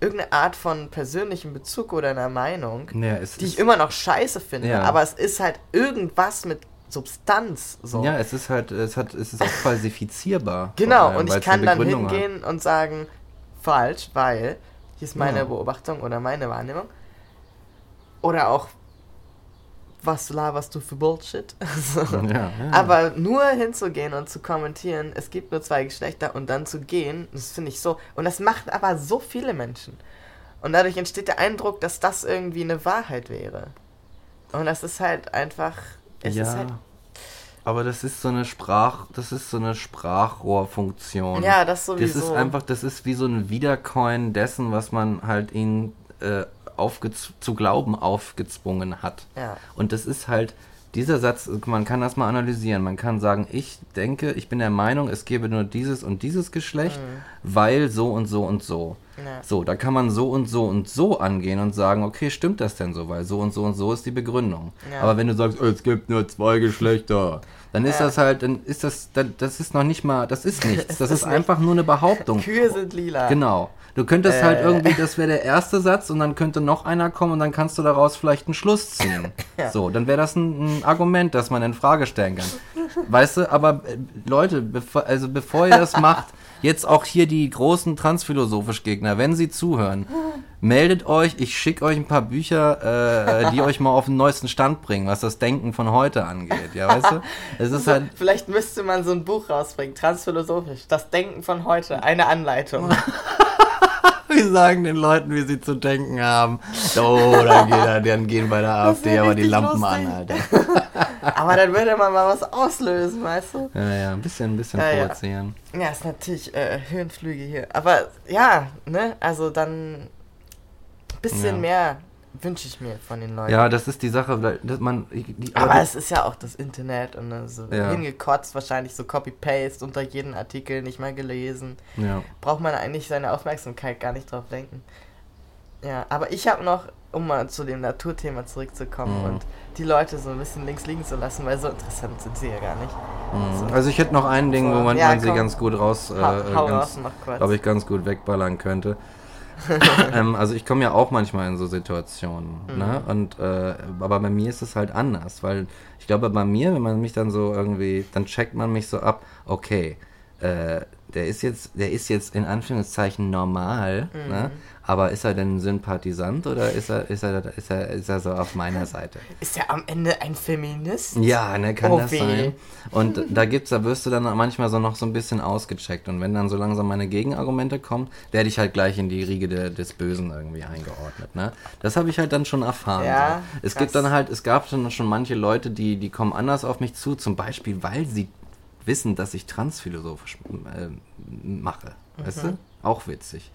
irgendeine Art von persönlichem Bezug oder einer Meinung, Ja, die ich immer noch scheiße finde, Ja. aber es ist halt irgendwas mit Substanz so. Ja, es ist halt, es hat, es ist auch falsifizierbar. Genau, allem, und ich kann dann Begründung hat. hingehen und sagen, falsch, weil hier ist meine Ja. Beobachtung oder meine Wahrnehmung. Oder auch, was laberst du für Bullshit? So. Ja, ja. Aber nur hinzugehen und zu kommentieren, es gibt nur zwei Geschlechter und dann zu gehen, das finde ich so. Und das machen aber so viele Menschen. Und dadurch entsteht der Eindruck, dass das irgendwie eine Wahrheit wäre. Und das ist halt einfach. Es ja. ist halt. aber das ist so eine Sprach, das ist so eine Sprachrohrfunktion. Ja, das Das sowieso. ist einfach, das ist wie so ein Wiedercoin dessen, was man halt ihnen äh, zu glauben aufgezwungen hat. Ja. Und das ist halt, dieser Satz, man kann das mal analysieren. Man kann sagen, ich denke, ich bin der Meinung, es gebe nur dieses und dieses Geschlecht, weil so und so und so. Ja. So, da kann man so und so und so angehen und sagen, okay, stimmt das denn so? Weil so und so und so ist die Begründung. Ja. Aber wenn du sagst, es gibt nur zwei Geschlechter, dann ist Ja. das halt, dann ist das, dann, das ist noch nicht mal, das ist nichts. Das ist ist einfach nur eine Behauptung. Kühe sind lila. Genau. Du könntest halt Äh. irgendwie, das wäre der erste Satz und dann könnte noch einer kommen und dann kannst du daraus vielleicht einen Schluss ziehen. Ja. So, dann wäre das ein, ein Argument, das man in Frage stellen kann. Weißt du, aber äh, Leute, bevor, also bevor ihr das macht, jetzt auch hier die großen transphilosophisch Gegner, wenn sie zuhören, meldet euch, ich schicke euch ein paar Bücher, äh, die euch mal auf den neuesten Stand bringen, was das Denken von heute angeht. Ja, weißt du? Es ist halt, Vielleicht müsste man so ein Buch rausbringen, transphilosophisch, das Denken von heute, eine Anleitung. Wir sagen den Leuten, wie sie zu denken haben. Oh, dann, geht dann gehen bei der AfD aber die Lampen lustig. an, Alter. Aber dann würde man mal was auslösen, weißt du? Ja, ja, ein bisschen, ein bisschen Ja, ja. provozieren. Ja, ist natürlich äh, Höhenflüge hier. Aber ja, ne, also dann ein bisschen Ja. mehr wünsche ich mir von den Leuten. Ja, das ist die Sache, weil dass man. Die, aber es ist ja auch das Internet und so Ja. hingekotzt, wahrscheinlich so Copy-Paste unter jeden Artikel nicht mal gelesen. ja. Braucht man eigentlich seine Aufmerksamkeit gar nicht drauf lenken. Ja, aber ich habe noch, um mal zu dem Naturthema zurückzukommen Mhm. und die Leute so ein bisschen links liegen zu lassen, weil so interessant sind sie ja gar nicht. Mhm. So. Also ich hätte noch ein Ding, wo man, Ja, man sie komm. ganz gut raus, äh, raus glaube ich, ganz gut wegballern könnte. ähm, also ich komme ja auch manchmal in so Situationen, Mhm. ne? Und äh, aber bei mir ist es halt anders, weil ich glaube bei mir, wenn man mich dann so irgendwie, dann checkt man mich so ab, okay, äh, der ist jetzt, der ist jetzt in Anführungszeichen normal, Mhm. ne? Aber ist er denn ein Sympathisant oder ist er, ist er, ist er, ist er so auf meiner Seite? Ist er am Ende ein Feminist? Ja, ne, kann Oh das weh. sein. Und da gibt's, da wirst du dann manchmal so noch so ein bisschen ausgecheckt. Und wenn dann so langsam meine Gegenargumente kommen, werde ich halt gleich in die Riege de, des Bösen irgendwie eingeordnet. Ne? Das habe ich halt dann schon erfahren. Ja, so. Es krass. gibt dann halt, es gab dann schon manche Leute, die, die kommen anders auf mich zu, zum Beispiel, weil sie wissen, dass ich transphilosophisch äh, mache. Weißt Mhm. du? Auch witzig.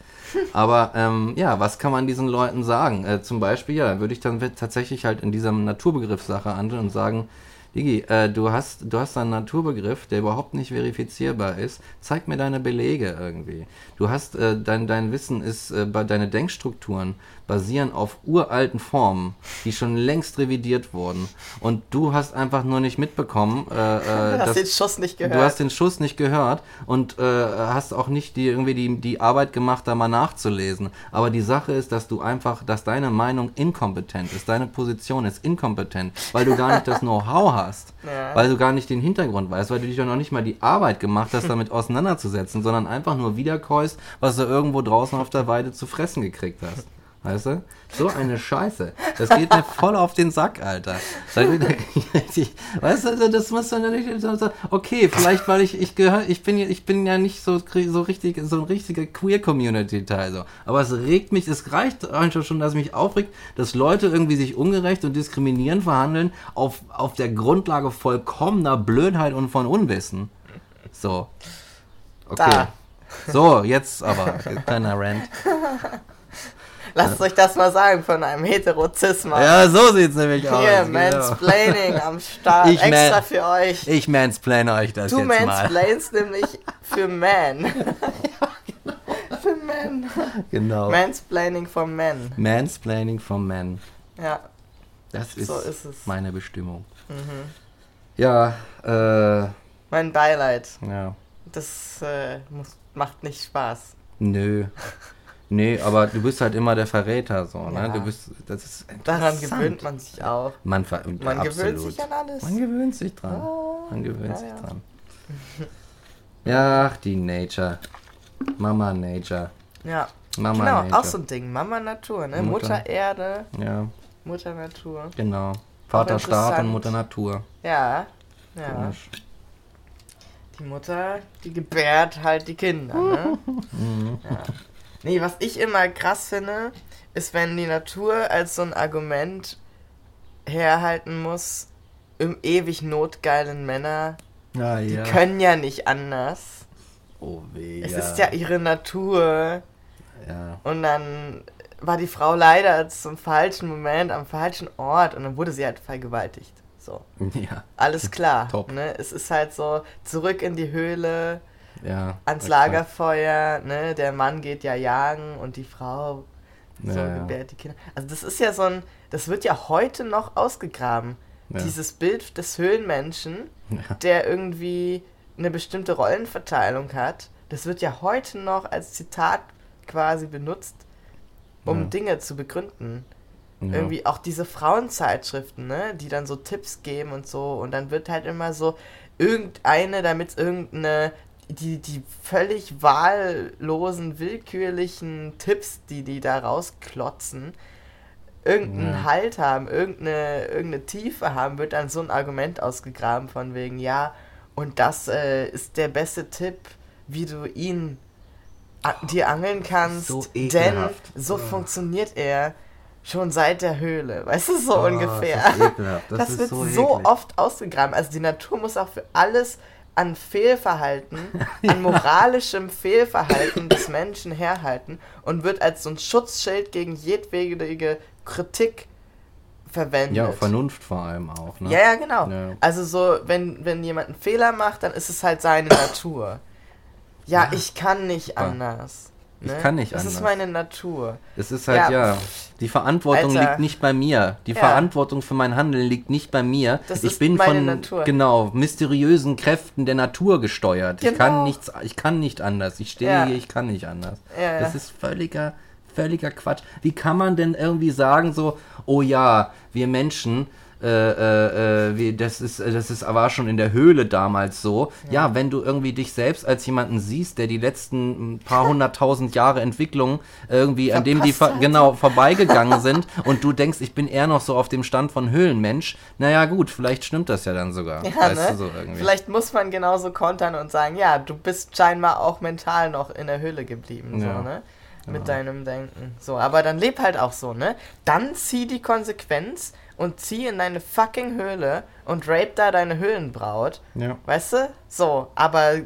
Aber ähm, ja, was kann man diesen Leuten sagen? Äh, zum Beispiel, ja, würde ich dann tatsächlich halt in dieser Naturbegriffssache handeln und sagen, Digi, äh, du hast, du hast einen Naturbegriff, der überhaupt nicht verifizierbar ist. Zeig mir deine Belege irgendwie. Du hast, äh, dein, dein Wissen ist, äh, bei- deine Denkstrukturen basieren auf uralten Formen, die schon längst revidiert wurden. Und du hast einfach nur nicht mitbekommen, äh, äh, Du hast dass- den Schuss nicht gehört. Du hast den Schuss nicht gehört und äh, hast auch nicht die, irgendwie die, die Arbeit gemacht, da mal nachzulesen. Aber die Sache ist, dass du einfach, dass deine Meinung inkompetent ist, deine Position ist inkompetent, weil du gar nicht das Know-how hast, Ja. weil du gar nicht den Hintergrund weißt, weil du dich doch noch nicht mal die Arbeit gemacht hast, damit auseinanderzusetzen, sondern einfach nur wiederkäust, was du irgendwo draußen auf der Weide zu fressen gekriegt hast. Weißt du? So eine Scheiße. Das geht mir voll auf den Sack, Alter. Weißt du, das muss man ja nicht Okay, vielleicht weil ich ich gehöre, ich bin ja ich bin ja nicht so so richtig so ein richtiger Queer Community Teil so. Aber es regt mich, es reicht einfach schon, dass es mich aufregt, dass Leute irgendwie sich ungerecht und diskriminierend verhandeln auf auf der Grundlage vollkommener Blödheit und von Unwissen. So. Okay. Da. So, jetzt aber kleiner Rant. Lasst euch das mal sagen von einem Heterozisma. Ja, so sieht's nämlich aus. Hier, genau. Mansplaining am Start. Ich Extra man- für euch. Ich mansplaine euch das Du jetzt mal. mansplainst nämlich für Man. für Men. Genau. Mansplaining for Men. Mansplaining from men. Ja. Das ist, So ist es. meine Bestimmung. Mhm. Ja, äh, Mein Beileid. ja. Das äh, muss, macht nicht Spaß. Nö. Nee, aber du bist halt immer der Verräter, so, ne? Ja. Du bist, das ist Daran gewöhnt man sich auch. Man, Man gewöhnt sich an alles. Man gewöhnt sich dran. Ah, Man gewöhnt ja, sich ja. dran. Ja, ach, die Nature. Mama Nature. Ja. Mama genau, Nature. auch so ein Ding. Mama Natur, ne? Mutter. Mutter, Erde, Ja, Mutter Natur. genau. Vater Staat und. Mutter Natur. Ja. Ja. Komisch. Die Mutter, die gebärt halt die Kinder, ne? Mhm. ja. Nee, was ich immer krass finde, ist, wenn die Natur als so ein Argument herhalten muss, im ewig notgeilen Männer, Ah, die ja. können ja nicht anders. Oh weh. Es ist ja ihre Natur. ja. Und dann war die Frau leider zum falschen Moment am falschen Ort und dann wurde sie halt vergewaltigt. So, Ja, alles klar. Top. Ne? Es ist halt so, zurück in die Höhle, ja. ans. Lagerfeuer, ne? Der Mann geht ja jagen und die Frau so Ja, gebärt die Kinder. Also das ist ja so ein, das wird ja heute noch ausgegraben. Dieses Bild des Höhlenmenschen, der irgendwie eine bestimmte Rollenverteilung hat, das wird ja heute noch als Zitat quasi benutzt, um. Dinge zu begründen. Ja. Irgendwie auch diese Frauenzeitschriften, ne, die dann so Tipps geben und so und dann wird halt immer so irgendeine, damit irgendeine die, die völlig wahllosen, willkürlichen Tipps, die die da rausklotzen, irgendeinen Ja. Halt haben, irgendeine, irgendeine Tiefe haben, wird dann so ein Argument ausgegraben von wegen, ja, und das äh, ist der beste Tipp, wie du ihn a- dir angeln kannst, so denn so Oh. funktioniert er schon seit der Höhle. Weißt du, so Oh, ungefähr. Das, das, Das, wird so, so, oft ausgegraben. Also die Natur muss auch für alles an Fehlverhalten, an moralischem Fehlverhalten des Menschen herhalten und wird als so ein Schutzschild gegen jedwege Kritik verwendet. Ja, Vernunft vor allem auch, ne? Ja, ja, genau. Ja. Also so, wenn, wenn jemand einen Fehler macht, dann ist es halt seine Natur. Ja, Ja. ich kann nicht Ja. anders. Ich kann nicht das anders. ist meine Natur. Es ist halt, Ja, ja, die Verantwortung Alter. liegt nicht bei mir. Die Ja. Verantwortung für mein Handeln liegt nicht bei mir. Das ich ist bin von, Natur. genau, mysteriösen Kräften der Natur gesteuert. Ich Genau. kann nichts, ich kann nicht anders. Ich stehe Ja. hier, ich kann nicht anders. Ja, Das ist völliger, völliger Quatsch. Wie kann man denn irgendwie sagen so, oh ja, wir Menschen, äh, äh, äh, wie, das ist, das ist aber schon in der Höhle damals so. Ja. wenn du irgendwie dich selbst als jemanden siehst, der die letzten paar hunderttausend Jahre Entwicklung irgendwie, an dem die Verpasst ver genau vorbeigegangen sind und du denkst, ich bin eher noch so auf dem Stand von Höhlenmensch, naja gut, vielleicht stimmt das ja dann sogar. Ja, ne? so. Vielleicht muss man genauso kontern und sagen, ja, du bist scheinbar auch mental noch in der Höhle geblieben, Ja. so, ne? Mit deinem Denken. So, aber dann leb halt auch so, ne? Dann zieh die Konsequenz und zieh in deine fucking Höhle und rape da deine Höhlenbraut. Ja. Weißt du? So, aber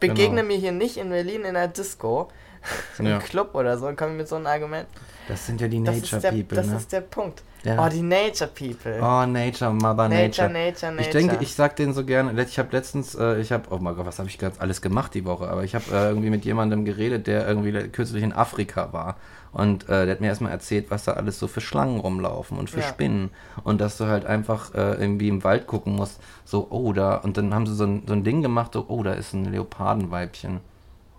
begegne Genau. mir hier nicht in Berlin in der Disco, im Ja. Club oder so und komm mit so einem Argument. Das sind ja die Das, Nature ist, der, People, das ne? ist der Punkt. Ja. Oh, die Nature People. Oh, Nature, Mother Nature. Nature, Nature, Nature. Ich denke, ich sag denen so gerne, ich habe letztens, äh, ich habe, oh mein Gott, was habe ich gerade alles gemacht die Woche, aber ich habe äh, irgendwie mit jemandem geredet, der irgendwie kürzlich in Afrika war. Und äh, der hat mir erstmal erzählt, was da alles so für Schlangen rumlaufen und für Ja. Spinnen. Und dass du halt einfach äh, irgendwie im Wald gucken musst, so, oh, da, und dann haben sie so ein, so ein Ding gemacht, so, oh, da ist ein Leopardenweibchen.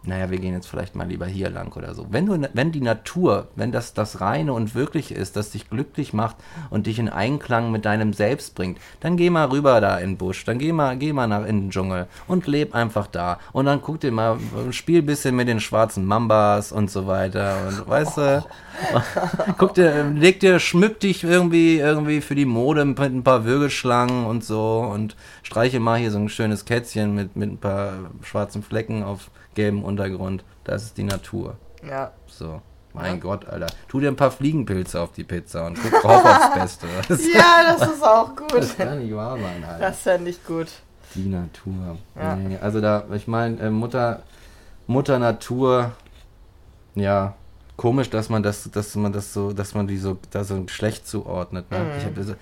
Naja, wir gehen jetzt vielleicht mal lieber hier lang oder so. Wenn du, wenn die Natur, wenn das das Reine und Wirkliche ist, das dich glücklich macht und dich in Einklang mit deinem Selbst bringt, dann geh mal rüber da in den Busch, dann geh mal, geh mal nach in den Dschungel und leb einfach da. Und dann guck dir mal, spiel ein bisschen mit den schwarzen Mambas und so weiter. Und weißt du, guck dir, leg dir, schmück dich irgendwie, irgendwie für die Mode mit ein paar Würgeschlangen und so und streiche mal hier so ein schönes Kätzchen mit, mit ein paar schwarzen Flecken auf gelbem Untergrund. Das ist die Natur. Ja. So. Mein Gott, Alter. Tu dir ein paar Fliegenpilze auf die Pizza und guck drauf aufs Beste. Das, ja, das ist auch das gut. kann nicht wahr sein, Alter. Das fände ich gut. Die Natur. Ja. Nee, also da, ich meine, äh, Mutter, Mutter Natur, ja, komisch, dass man das, dass man das so, dass man die so, da so schlecht zuordnet. Ne? Mhm. Ich habe das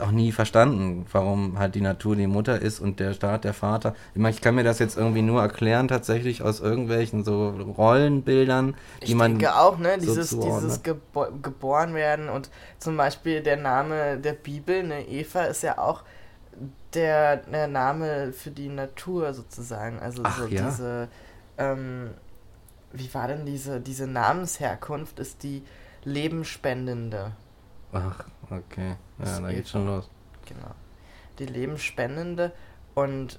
auch nie verstanden, warum halt die Natur die Mutter ist und der Staat der Vater. Ich meine, ich kann mir das jetzt irgendwie nur erklären, tatsächlich aus irgendwelchen so Rollenbildern, die Ich man. denke auch, ne, so dieses, zuordnet. dieses gebo geboren werden und zum Beispiel der Name der Bibel, ne, Eva ist ja auch der, der Name für die Natur sozusagen. Also Ach, so ja. diese, ähm, wie war denn diese, diese Namensherkunft ist die Lebenspendende. Ach, okay. Das Ja, da geht's schon los. Genau. Die Lebensspendende und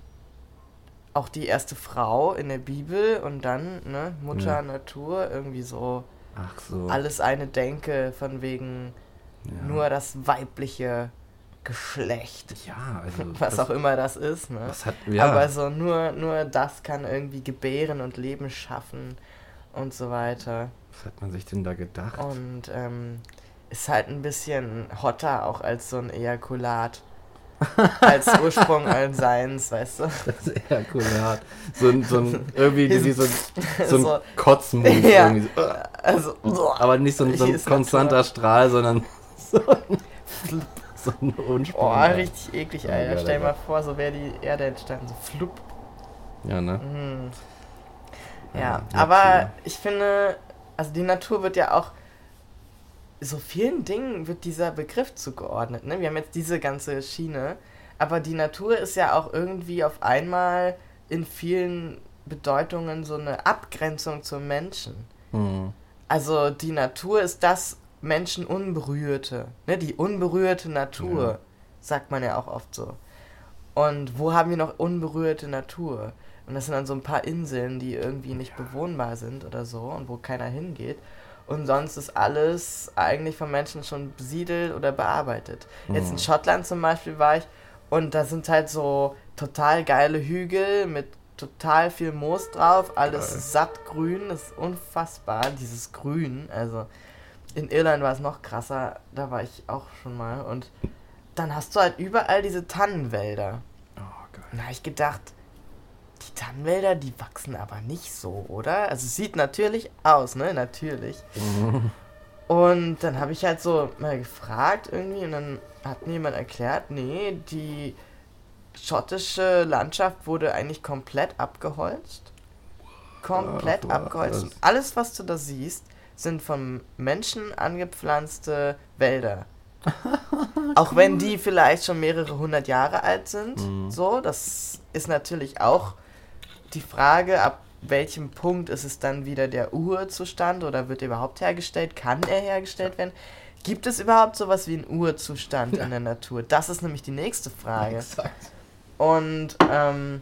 auch die erste Frau in der Bibel und dann, ne, Mutter Ja. Natur, irgendwie so Ach so. alles eine Denke von wegen ja. nur das weibliche Geschlecht. Ja, also. Was auch immer das ist, ne? Das hat, ja. Aber so nur, nur das kann irgendwie gebären und Leben schaffen und so weiter. Was hat man sich denn da gedacht? Und ähm, ist halt ein bisschen hotter auch als so ein Ejakulat. als Ursprung allen Seins, weißt du? Das Ejakulat. So ein, so ein irgendwie wie so, ein- so ein So. Kotzmove. Ja. Irgendwie so. äh, Also, Aber nicht so ein, so ein konstanter Natur. Strahl, sondern so ein, so ein Unsprung. oh, richtig eklig, Oh Alter. Gott, Stell oh dir mal vor, so wäre die Erde entstanden. So flupp. Ja, ne? Mhm. Ja, Ja, aber ich finde, also die Natur wird ja auch so vielen Dingen wird dieser Begriff zugeordnet. Ne? Wir haben jetzt diese ganze Schiene, aber die Natur ist ja auch irgendwie auf einmal in vielen Bedeutungen so eine Abgrenzung zum Menschen. Hm. Also die Natur ist das Menschenunberührte, ne? die unberührte Natur, Ja. sagt man ja auch oft so. Und wo haben wir noch unberührte Natur? Und das sind dann so ein paar Inseln, die irgendwie nicht bewohnbar sind oder so und wo keiner hingeht. Und sonst ist alles eigentlich von Menschen schon besiedelt oder bearbeitet. Jetzt in Mhm. Schottland zum Beispiel war ich und da sind halt so total geile Hügel mit total viel Moos drauf, alles Geil. sattgrün, das ist unfassbar, dieses Grün. Also in Irland war es noch krasser, da war ich auch schon mal. Und dann hast du halt überall diese Tannenwälder. Oh, geil. Da habe ich gedacht, die Tannenwälder, die wachsen aber nicht so, oder? Also es sieht natürlich aus, ne? Natürlich. Und dann habe ich halt so mal gefragt irgendwie und dann hat mir jemand erklärt, nee, die schottische Landschaft wurde eigentlich komplett abgeholzt. Komplett Ach, was. abgeholzt. Und alles, was du da siehst, sind von Menschen angepflanzte Wälder. auch wenn die vielleicht schon mehrere hundert Jahre alt sind. Mhm. So, das ist natürlich auch die Frage, ab welchem Punkt ist es dann wieder der Urzustand oder wird er überhaupt hergestellt? Kann er hergestellt werden? Gibt es überhaupt sowas wie einen Urzustand in der Natur? Das ist nämlich die nächste Frage. Exakt. Und ähm,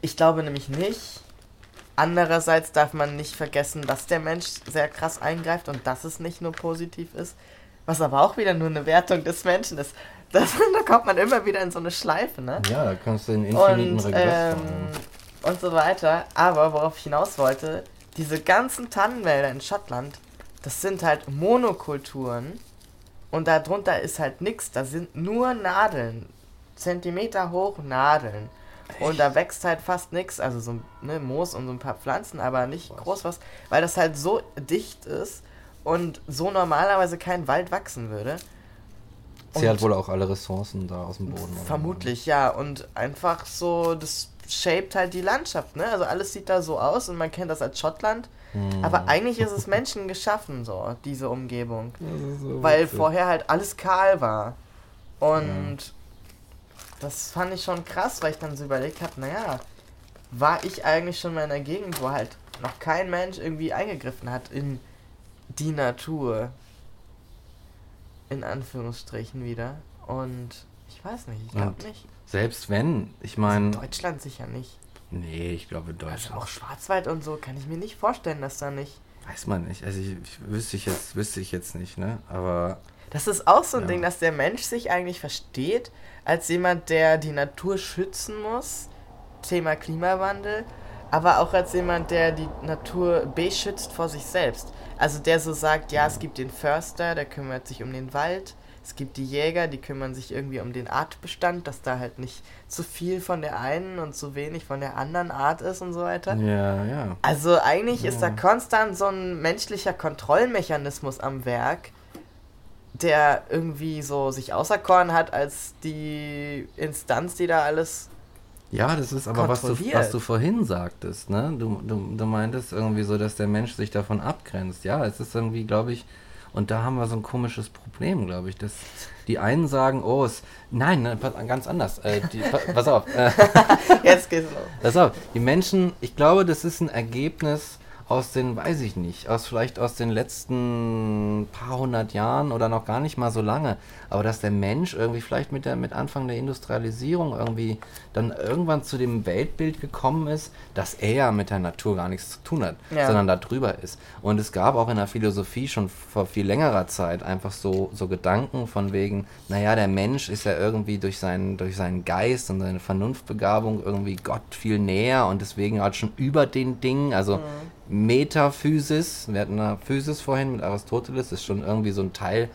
ich glaube nämlich nicht. Andererseits darf man nicht vergessen, dass der Mensch sehr krass eingreift und dass es nicht nur positiv ist, was aber auch wieder nur eine Wertung des Menschen ist. Das, da kommt man immer wieder in so eine Schleife, ne? Ja, da kannst du den infiniten und, Regress ähm, fahren. Und so weiter. Aber worauf ich hinaus wollte, diese ganzen Tannenwälder in Schottland, das sind halt Monokulturen und darunter ist halt nichts. Da sind nur Nadeln. Zentimeter hoch Nadeln. Und da wächst halt fast nichts, also so ne, Moos und so ein paar Pflanzen, aber nicht Was? groß was, weil das halt so dicht ist und so normalerweise kein Wald wachsen würde. Sie hat wohl auch alle Ressourcen da aus dem Boden. oder? Vermutlich, ja. Und einfach so, das shaped halt die Landschaft, ne? Also alles sieht da so aus und man kennt das als Schottland. Hm. Aber eigentlich ist es Menschen geschaffen, so, diese Umgebung. So Weil witzig. vorher halt alles kahl war. Und das fand ich schon krass, weil ich dann so überlegt habe, naja, war ich eigentlich schon mal in einer Gegend, wo halt noch kein Mensch irgendwie eingegriffen hat in die Natur. In Anführungsstrichen wieder. Und ich weiß nicht, ich glaube nicht. Selbst wenn, ich meine. Deutschland sicher nicht. Nee, ich glaube Also Deutschland. auch Schwarzwald und so kann ich mir nicht vorstellen, dass da nicht. Weiß man nicht. Also ich, ich wüsste ich jetzt, wüsste ich jetzt nicht, ne? Aber Das ist auch so ein Ja. Ding, dass der Mensch sich eigentlich versteht als jemand, der die Natur schützen muss. Thema Klimawandel. Aber auch als jemand, der die Natur beschützt vor sich selbst. Also der so sagt, ja, es gibt den Förster, der kümmert sich um den Wald. Es gibt die Jäger, die kümmern sich irgendwie um den Artbestand, dass da halt nicht zu viel von der einen und zu wenig von der anderen Art ist und so weiter. ja, ja. Also eigentlich ist da Ja. konstant so ein menschlicher Kontrollmechanismus am Werk, der irgendwie so sich auserkoren hat als die Instanz, die da alles. Ja, das ist aber was du, was du vorhin sagtest, ne? Du, du, du meintest irgendwie so, dass der Mensch sich davon abgrenzt. Ja, es ist irgendwie, glaube ich, und da haben wir so ein komisches Problem, glaube ich, dass die einen sagen, oh, es, nein, ne, ganz anders. Äh, die, pa, pass auf, äh, Jetzt geht's los. Pass auf, die Menschen, ich glaube, das ist ein Ergebnis aus den, weiß ich nicht, aus vielleicht aus den letzten paar hundert Jahren oder noch gar nicht mal so lange, aber dass der Mensch irgendwie vielleicht mit der mit Anfang der Industrialisierung irgendwie dann irgendwann zu dem Weltbild gekommen ist, dass er ja mit der Natur gar nichts zu tun hat, Ja. sondern da drüber ist. Und es gab auch in der Philosophie schon vor viel längerer Zeit einfach so so Gedanken von wegen, naja, der Mensch ist ja irgendwie durch seinen durch seinen Geist und seine Vernunftbegabung irgendwie Gott viel näher und deswegen halt schon über den Dingen, also Metaphysis, wir hatten da Physis vorhin mit Aristoteles, ist schon irgendwie so ein Teil,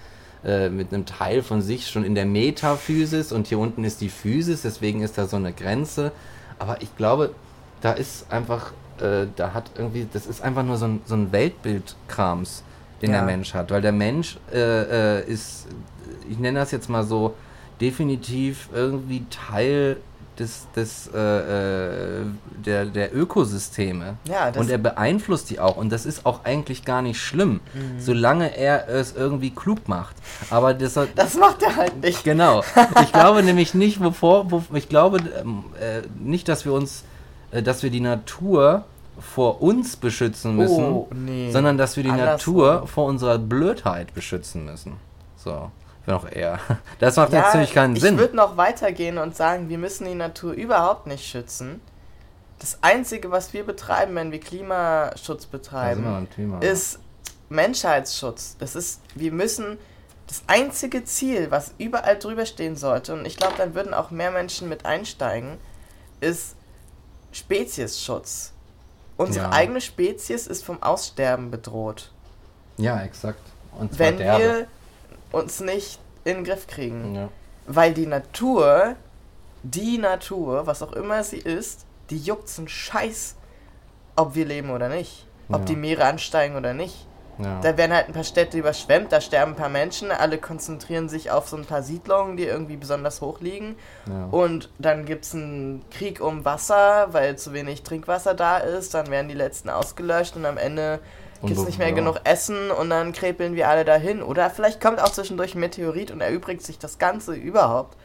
äh, mit einem Teil von sich schon in der Metaphysis und hier unten ist die Physis, deswegen ist da so eine Grenze. Aber ich glaube, da ist einfach, äh, da hat irgendwie, das ist einfach nur so ein, so ein Weltbildkrams, den Ja. der Mensch hat, weil der Mensch äh, äh, ist, ich nenne das jetzt mal so, definitiv irgendwie Teil des, des äh, äh, der, der Ökosysteme. Ja, das- und er beeinflusst die auch. Und das ist auch eigentlich gar nicht schlimm, solange er es irgendwie klug macht. Aber das, Das macht er halt nicht. Genau. Ich glaube nämlich nicht, wovor, wo, ich glaube ähm, äh, nicht, dass wir uns, äh, dass wir die Natur vor uns beschützen müssen, Oh, nee. sondern dass wir die Andersrum. Natur vor unserer Blödheit beschützen müssen. So, auch eher. Das macht jetzt ziemlich keinen ich Sinn. würde noch weitergehen und sagen, wir müssen die Natur überhaupt nicht schützen. Das Einzige, was wir betreiben, wenn wir Klimaschutz wir betreiben, Thema. ist Menschheitsschutz. Das ist, wir müssen das einzige Ziel, was überall drüber stehen sollte, und ich glaube, dann würden auch mehr Menschen mit einsteigen, ist Speziesschutz. Unsere Ja. eigene Spezies ist vom Aussterben bedroht, ja, exakt. Und zwar wenn derbe. wir uns nicht in den Griff kriegen. Ja. Weil die Natur, die Natur, was auch immer sie ist, die juckt's einen Scheiß, ob wir leben oder nicht. Ob Ja. die Meere ansteigen oder nicht. Ja. Da werden halt ein paar Städte überschwemmt, da sterben ein paar Menschen, alle konzentrieren sich auf so ein paar Siedlungen, die irgendwie besonders hoch liegen. Ja. Und dann gibt es einen Krieg um Wasser, weil zu wenig Trinkwasser da ist. Dann werden die letzten ausgelöscht und am Ende gibt es nicht mehr ja. genug Essen und dann krepeln wir alle dahin. Oder vielleicht kommt auch zwischendurch ein Meteorit und erübrigt sich das Ganze überhaupt.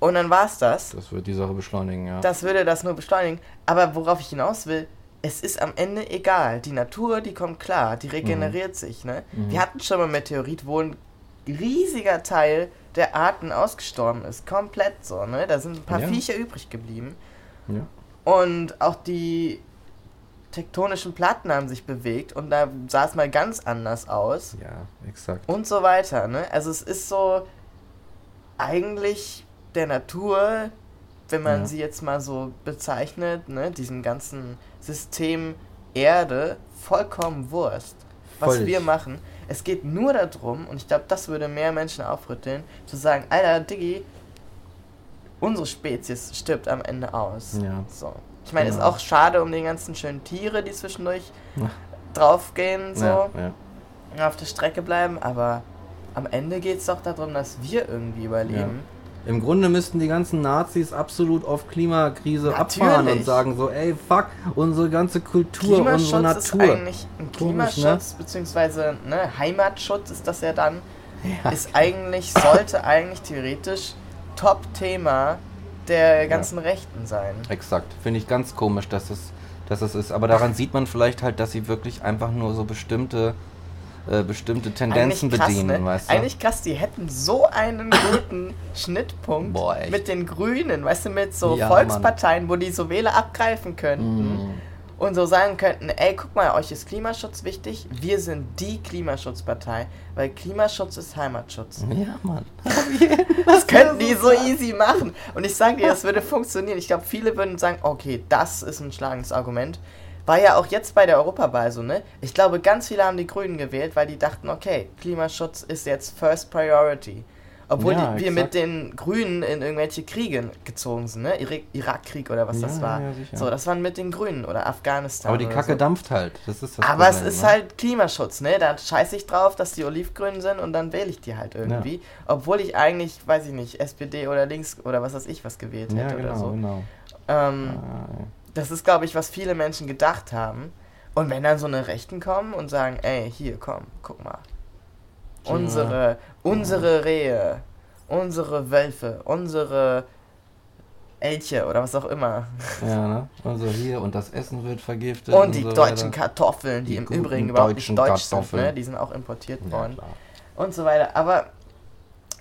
Und dann war's das. Das wird die Sache beschleunigen, ja. Das würde das nur beschleunigen. Aber worauf ich hinaus will, es ist am Ende egal. Die Natur, die kommt klar, die regeneriert sich. Ne? Wir hatten schon mal Meteorit, wo ein riesiger Teil der Arten ausgestorben ist. Komplett so. Ne? Da sind ein paar Ja. Viecher übrig geblieben. ja. Und auch die tektonischen Platten haben sich bewegt und da sah es mal ganz anders aus ja, exakt. und so weiter. Ne? Also es ist so eigentlich der Natur, wenn man Ja. sie jetzt mal so bezeichnet, ne, diesem ganzen System Erde, vollkommen Wurst, was Völlig. wir machen. Es geht nur darum, und ich glaube, das würde mehr Menschen aufrütteln, zu sagen, Alter, Diggi, unsere Spezies stirbt am Ende aus. Ja. So. Ich meine, ist Genau. auch schade um die ganzen schönen Tiere, die zwischendurch Ja. draufgehen, so Ja, ja. auf der Strecke bleiben, aber am Ende geht es doch darum, dass wir irgendwie überleben. Im Grunde müssten die ganzen Nazis absolut auf Klimakrise Natürlich. abfahren und sagen so, ey, fuck, unsere ganze Kultur, unsere Klimaschutz ist Natur. eigentlich ein Komisch, Klimaschutz, beziehungsweise ne, Heimatschutz ist das ja dann, ist eigentlich, sollte eigentlich theoretisch Top-Thema der ganzen Rechten sein. Exakt. Finde ich ganz komisch, dass es, dass es ist. Aber daran sieht man vielleicht halt, dass sie wirklich einfach nur so bestimmte, äh, bestimmte Tendenzen krass, bedienen, ne? weißt du? Eigentlich krass, die hätten so einen guten Schnittpunkt Boah, mit den Grünen, weißt du, mit so Ja, Volksparteien, wo die so Wähler abgreifen könnten. Mm. Und so sagen könnten, ey, guck mal, euch ist Klimaschutz wichtig, wir sind die Klimaschutzpartei, weil Klimaschutz ist Heimatschutz. Ja, Mann. Das könnten die so easy machen. Und ich sage dir, das würde funktionieren. Ich glaube, viele würden sagen, okay, das ist ein schlagendes Argument. War ja auch jetzt bei der Europawahl so, ne? Ich glaube, ganz viele haben die Grünen gewählt, weil die dachten, okay, Klimaschutz ist jetzt First Priority. Obwohl Ja, die, wir exakt. mit den Grünen in irgendwelche Kriege gezogen sind, ne? Ira- Irakkrieg oder was das Ja, war. ja, so, das waren mit den Grünen oder Afghanistan. Aber die Kacke so. dampft halt. Das ist das Aber es Problem, ist ne? halt Klimaschutz, ne? Da scheiße ich drauf, dass die Olivgrün sind und dann wähle ich die halt irgendwie. Obwohl ich eigentlich, weiß ich nicht, SPD oder links oder was weiß ich was gewählt hätte genau, oder so. genau. Ähm, das ist, glaube ich, was viele Menschen gedacht haben. Und wenn dann so eine Rechten kommen und sagen, ey, hier, komm, guck mal. Unsere, unsere Rehe, unsere Wölfe, unsere Elche oder was auch immer. ja, ne? Also hier und das Essen wird vergiftet. Und die so deutschen weiter. Kartoffeln, die, Die im Übrigen überhaupt nicht deutsch Kartoffeln. sind, ne? Die sind auch importiert Ja, worden. klar. und so weiter. Aber,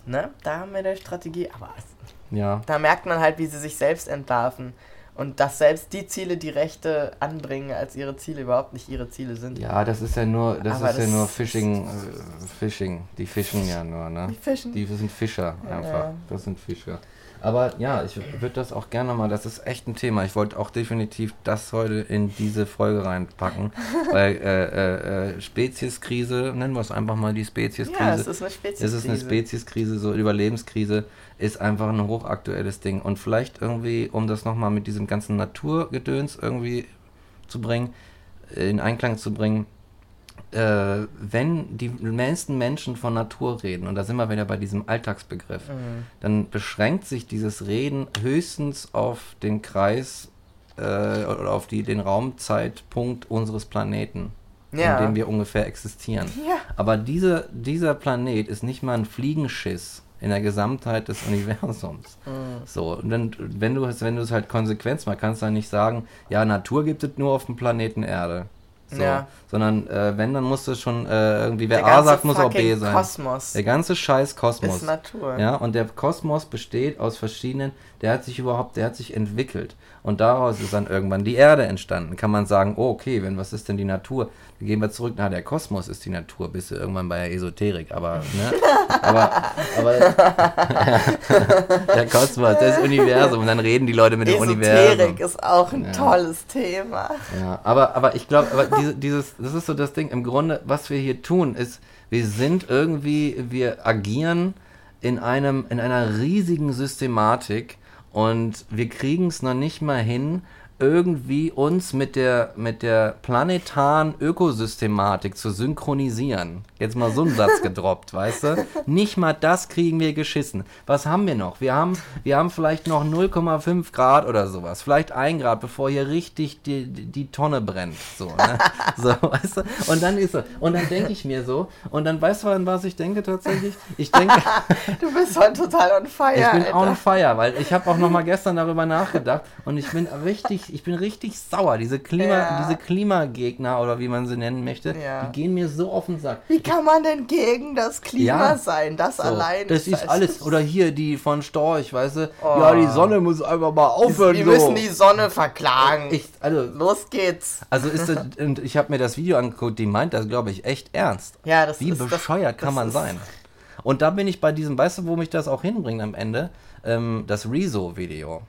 ne, da haben wir eine Strategie. Aber Ja, da merkt man halt, wie sie sich selbst entlarven. Und dass selbst die Ziele, die Rechte anbringen, als ihre Ziele überhaupt nicht ihre Ziele sind. ja, das ist ja nur, das Aber ist ja das nur ist- Fishing, äh, Fishing. Die fischen ja nur, ne? Die fischen. Die sind Fischer einfach. Ja. Das sind Fischer. Aber ja, ich würde das auch gerne mal, das ist echt ein Thema. Ich wollte auch definitiv das heute in diese Folge reinpacken. weil äh, äh, äh, Spezieskrise, nennen wir es einfach mal die Spezieskrise. Ja, es ist eine Spezies. Es ist eine Spezieskrise, so Überlebenskrise ist einfach ein hochaktuelles Ding. Und vielleicht irgendwie, um das nochmal mit diesem ganzen Naturgedöns irgendwie zu bringen, äh, in Einklang zu bringen, äh, wenn die meisten Menschen von Natur reden, und da sind wir wieder bei diesem Alltagsbegriff, Mhm. dann beschränkt sich dieses Reden höchstens auf den Kreis äh, oder auf die, den Raumzeitpunkt unseres Planeten, Ja. in dem wir ungefähr existieren. Ja. Aber diese, dieser Planet ist nicht mal ein Fliegenschiss in der Gesamtheit des Universums. Mhm. So, und dann, wenn du es, wenn du es halt konsequent machst, kannst du dann nicht sagen, ja, Natur gibt es nur auf dem Planeten Erde. So, Ja. Sondern äh, wenn, dann muss es schon äh, irgendwie, wer A sagt, muss auch B sein. Kosmos Der ganze scheiß Kosmos. ist Natur. Ja, und der Kosmos besteht aus verschiedenen, der hat sich überhaupt, der hat sich entwickelt. Und daraus ist dann irgendwann die Erde entstanden. Kann man sagen, oh, okay, wenn was ist denn die Natur? Dann gehen wir zurück, na, der Kosmos ist die Natur, bist du irgendwann bei der Esoterik, aber, ne? aber, aber der Kosmos, das Universum, und dann reden die Leute mit dem Universum. Esoterik ist auch ein Ja. tolles Thema. Ja, aber, aber ich glaube, aber diese, dieses, das ist so das Ding. Im Grunde, was wir hier tun, ist, wir sind irgendwie, wir agieren in einem, in einer riesigen Systematik und wir kriegen es noch nicht mal hin, irgendwie uns mit der, mit der planetaren Ökosystematik zu synchronisieren. Jetzt mal so einen Satz gedroppt, weißt du? Nicht mal das kriegen wir geschissen. Was haben wir noch? Wir haben, wir haben vielleicht noch 0,5 Grad oder sowas. Vielleicht 1 Grad, bevor hier richtig die, die, die Tonne brennt. So, ne? so, weißt du? Und dann ist so. Und dann denke ich mir so. Und dann weißt du, an was ich denke tatsächlich? Ich denke. Du bist heute total on fire. Ich bin Alter. on fire, weil ich habe auch noch mal gestern darüber nachgedacht und ich bin richtig, ich bin richtig sauer. Diese Klima, Ja. diese Klimagegner oder wie man sie nennen möchte, Ja. die gehen mir so auf den Sack. Wie kann man denn gegen das Klima Ja. sein? Das So, allein das ist alles. Oder hier die von Storch, weißt du? Oh. Ja, die Sonne muss einfach mal aufhören. Wir so. müssen die Sonne verklagen. ich, also, Los geht's. also ist das, und ich habe mir das Video angeguckt, die meint das, glaube ich, echt ernst. Ja, das Wie ist das- bescheuert kann das man sein? Und da bin ich bei diesem, weißt du, wo mich das auch hinbringt am Ende? Ähm, das Rezo-Video.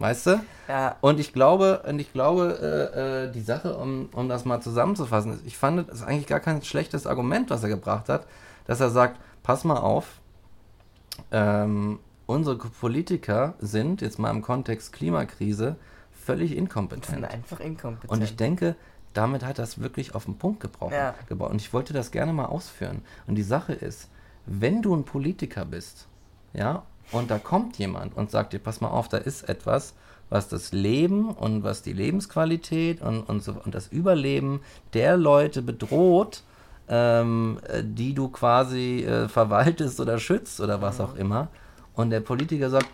Weißt du? Ja. Und ich glaube, und ich glaube, äh, äh, die Sache, um, um das mal zusammenzufassen, ist, ich fand, das ist eigentlich gar kein schlechtes Argument, was er gebracht hat, dass er sagt, pass mal auf, ähm, unsere Politiker sind, jetzt mal im Kontext Klimakrise, völlig sind inkompetent. einfach inkompetent. Und ich denke, damit hat das wirklich auf den Punkt gebraucht. Ja. Und ich wollte das gerne mal ausführen. Und die Sache ist, wenn du ein Politiker bist, ja, und da kommt jemand und sagt dir, pass mal auf, da ist etwas, was das Leben und was die Lebensqualität und, und, so, und das Überleben der Leute bedroht, ähm, äh, die du quasi äh, verwaltest oder schützt oder was auch immer. Und der Politiker sagt,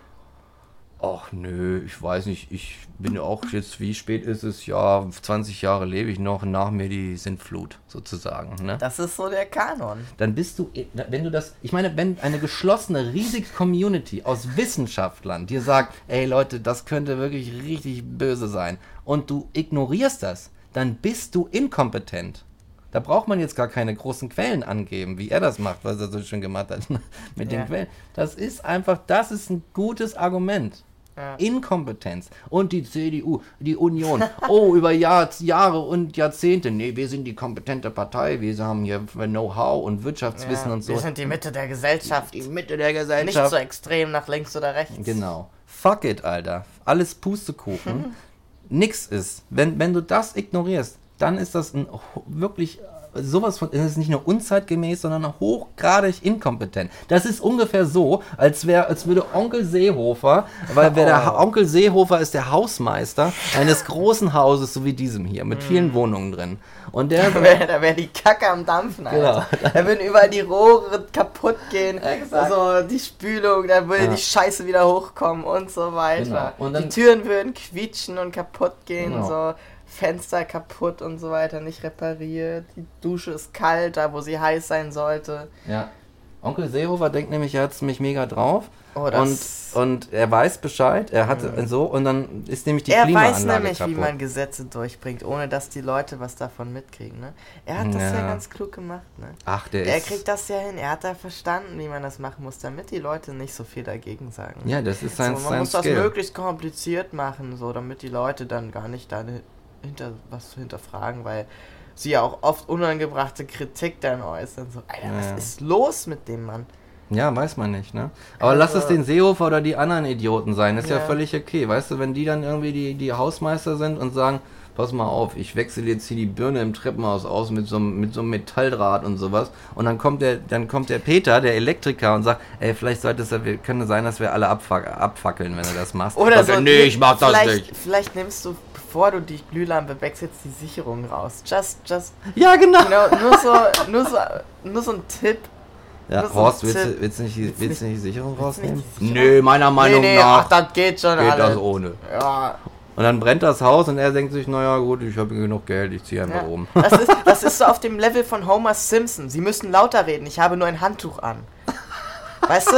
Ach nö, ich weiß nicht, ich bin ja auch jetzt, wie spät ist es? Ja, 20 Jahre lebe ich noch, nach mir die Sintflut sozusagen. Ne? das ist so der Kanon. Dann bist du, wenn du das, ich meine, wenn eine geschlossene, riesige Community aus Wissenschaftlern dir sagt, ey Leute, das könnte wirklich richtig böse sein und du ignorierst das, dann bist du inkompetent. Da braucht man jetzt gar keine großen Quellen angeben, wie er das macht, was er so schön gemacht hat mit Ja. den Quellen. Das ist einfach, das ist ein gutes Argument. Ja. Inkompetenz. Und die CDU, die Union. Oh, über Jahr, Jahre und Jahrzehnte. Nee, wir sind die kompetente Partei. Wir haben hier Know-how und Wirtschaftswissen Ja, und so. Wir sind die Mitte der Gesellschaft. die Mitte der Nicht Gesellschaft. so extrem nach links oder rechts. Genau. Fuck it, Alter. Alles Pustekuchen. Nix ist. Wenn, wenn du das ignorierst, dann ist das ein wirklich sowas von, es ist nicht nur unzeitgemäß, sondern hochgradig inkompetent. Das ist ungefähr so, als wäre, als würde Onkel Seehofer, weil wer der Ha- Onkel Seehofer ist der Hausmeister eines großen Hauses, so wie diesem hier, mit vielen Wohnungen drin. Und der Da wäre wär die Kacke am Dampfen, Alter. Da würden überall die Rohre kaputt gehen. Exakt. Also die Spülung, da würde Ja. die Scheiße wieder hochkommen und so weiter. Genau. Und die Türen würden quietschen und kaputt gehen. Genau. So Fenster kaputt und so weiter, nicht repariert. Die Dusche ist kalt, da wo sie heiß sein sollte. Ja. Onkel Seehofer denkt nämlich, er hat mich mega drauf. Oh, und, das- und er weiß Bescheid, er hat so, und dann ist nämlich die er Klimaanlage weiß nämlich, kaputt. wie man Gesetze durchbringt, ohne dass die Leute was davon mitkriegen. Ne? Er hat das ja. Ja. ganz klug gemacht. Ne? Ach, der Er ist. kriegt das ja hin. Er hat da verstanden, wie man das machen muss, damit die Leute nicht so viel dagegen sagen. ja, das ist sein, so, man sein muss das Skill. möglichst kompliziert machen, so damit die Leute dann gar nicht da hinter was hinterfragen, weil sie ja auch oft unangebrachte Kritik dann äußern. So, Alter, Ja. was ist los mit dem Mann? Ja, weiß man nicht, ne? Aber lass es Also- den Seehofer oder die anderen Idioten sein, ist ja. Ja. völlig okay. Weißt du, wenn die dann irgendwie die, die Hausmeister sind und sagen, pass mal auf, ich wechsle jetzt hier die Birne im Treppenhaus aus mit so, einem- mit so einem Metalldraht und sowas. Und dann kommt der, dann kommt der Peter, der Elektriker, und sagt, ey, vielleicht sollte es, könnte sein, dass wir alle abfac abfackeln, wenn du das machst. Oder so. nee, ich mach das nicht. Vielleicht nimmst du, bevor du die Glühlampe wechselst, die Sicherung raus. Just, just, Ja, genau. you know, nur so, nur so, nur so ein Tipp. Ja, so Horst, willst du, willst du nicht, die- willst du nicht die Sicherung willst du nicht rausnehmen? die Sicherung? Nö, meiner Meinung nee, nee, nach ach, das geht schon geht alles. das ohne. Ja, Und dann brennt das Haus und er denkt sich, naja gut, ich habe genug Geld, ich ziehe einfach Ja. um. Das, ist, das ist so auf dem Level von Homer Simpson. Sie müssen lauter reden, ich habe nur ein Handtuch an. Weißt du,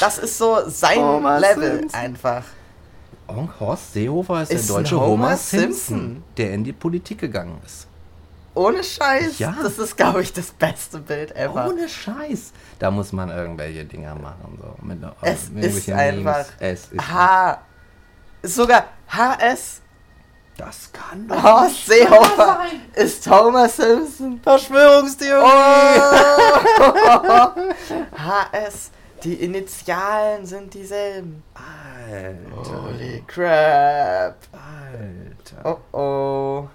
das ist so sein Homer Level Simpson. einfach. Onkel Horst Seehofer ist, Ist der ein deutsche Homer Homer Simpson. Simpson, der in die Politik gegangen ist. Ohne Scheiß. Ja. Das ist, glaube ich, das beste Bild ever. Ohne Scheiß. Da muss man irgendwelche Dinger machen. So, mit, es mit ist einfach. Es ist H. Ist sogar HS. Das kann doch Horst nicht Seehofer sein. ist Homer Simpson. Verschwörungstheorie. Oh. HS. Die Initialen sind dieselben. Alter, Holy crap. Alter. Oh oh.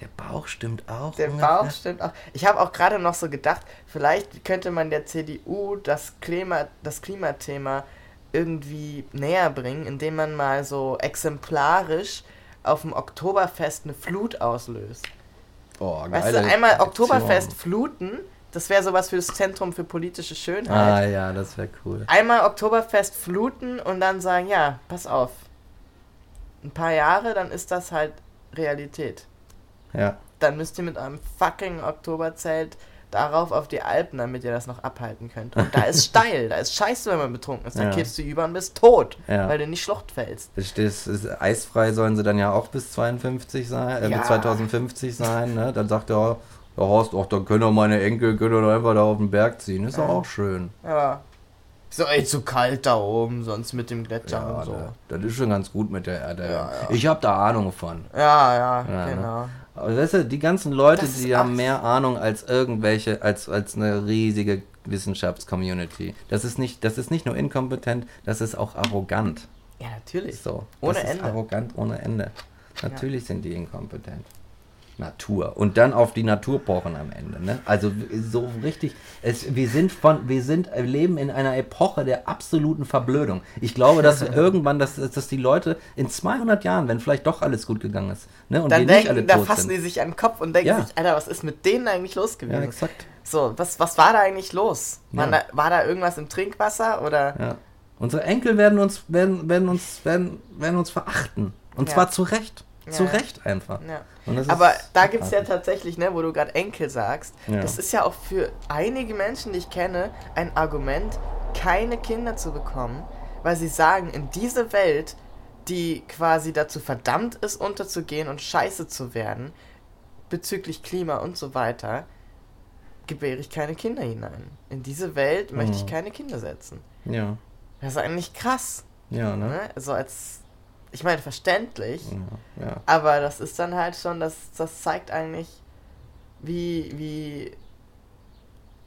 Der Bauch stimmt auch. Der. Bauch stimmt auch. Ich habe auch gerade noch so gedacht, vielleicht könnte man der CDU das, Klima, das Klimathema irgendwie näher bringen, indem man mal so exemplarisch auf dem Oktoberfest eine Flut auslöst. Oh, Weißt du, einmal. Oktoberfest fluten, das wäre sowas für das Zentrum für politische Ah Schönheit. ja, das wäre cool. Einmal Oktoberfest fluten und dann sagen, ja, pass auf. Ein paar Jahre, dann ist das halt Realität. Ja. Dann müsst ihr mit eurem fucking Oktoberzelt darauf auf die Alpen, damit ihr das noch abhalten könnt. Und da ist steil, da ist scheiße, wenn man betrunken ist. Dann Ja. kippst du über und bist tot, Ja. weil du nicht Schlucht fällst. Das, das ist, eisfrei sollen sie dann ja auch bis 52 sein, äh, Ja. bis 2050 sein, ne? Dann sagt er, der Horst, ach, dann können doch meine Enkel können doch einfach da auf den Berg ziehen. Ist doch auch schön. Ja. So, ey, zu kalt da oben, sonst mit dem Gletscher Ja, und so. da- das ist schon ganz gut mit der Erde. Ja, ja. Ich habe da Ahnung von. Ja, ja, Ja, ne? Aber weißt du, die ganzen Leute, Das ist die haben mehr Ahnung als irgendwelche, als, als eine riesige Wissenschaftscommunity. Das ist nicht, das ist nicht nur inkompetent, das ist auch arrogant. Ja, natürlich. So, Ohne das ist Ende. arrogant ohne Ende. Natürlich sind die inkompetent. Natur. Und dann auf die Natur pochen am Ende. Ne? Also so richtig. Es, wir sind von, wir sind, wir leben in einer Epoche der absoluten Verblödung. Ich glaube, dass irgendwann, dass, dass die Leute in 200 Jahren, wenn vielleicht doch alles gut gegangen ist, ne, und Dann wir nicht alle denken, da fassen sind. die sich an den Kopf und denken Ja. sich, Alter, was ist mit denen eigentlich los ja, gewesen? exakt. so, was, was war da eigentlich los? War, Ja. da, war da irgendwas im Trinkwasser oder? Ja. Unsere Enkel werden uns, werden, werden uns, werden, werden uns verachten. Und Ja. zwar zu Recht. Zu Ja. Recht einfach. Ja. Aber da gibt es ja tatsächlich, ne, wo du gerade Enkel sagst, Ja. das ist ja auch für einige Menschen, die ich kenne, ein Argument, keine Kinder zu bekommen, weil sie sagen, in diese Welt, die quasi dazu verdammt ist, unterzugehen und scheiße zu werden, bezüglich Klima und so weiter, gebäre ich keine Kinder hinein. In diese Welt möchte ich Mhm. keine Kinder setzen. Ja, Das ist eigentlich krass. ja, ne? Ne? So als, ich meine, verständlich. Ja, ja. Aber das ist dann halt schon, das, das zeigt eigentlich, wie, wie,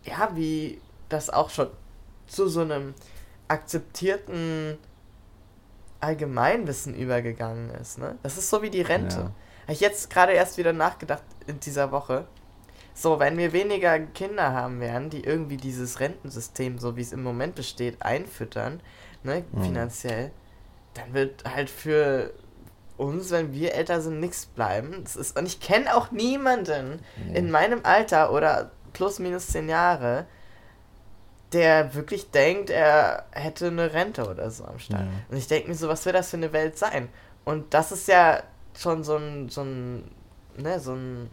ja, wie das auch schon zu so einem akzeptierten Allgemeinwissen übergegangen ist. Ne? Das ist so wie die Rente. Ja. Habe ich jetzt gerade erst wieder nachgedacht in dieser Woche. So, wenn wir weniger Kinder haben werden, die irgendwie dieses Rentensystem, so wie es im Moment besteht, einfüttern, ne, Mhm. finanziell, dann wird halt für uns, wenn wir älter sind, nichts bleiben. Das ist, und ich kenne auch niemanden Nee. in meinem Alter oder plus minus zehn Jahre, der wirklich denkt, er hätte eine Rente oder so am Start. Ja. Und ich denke mir so, was wird das für eine Welt sein? Und das ist ja schon so ein, so ein, ne, so ein,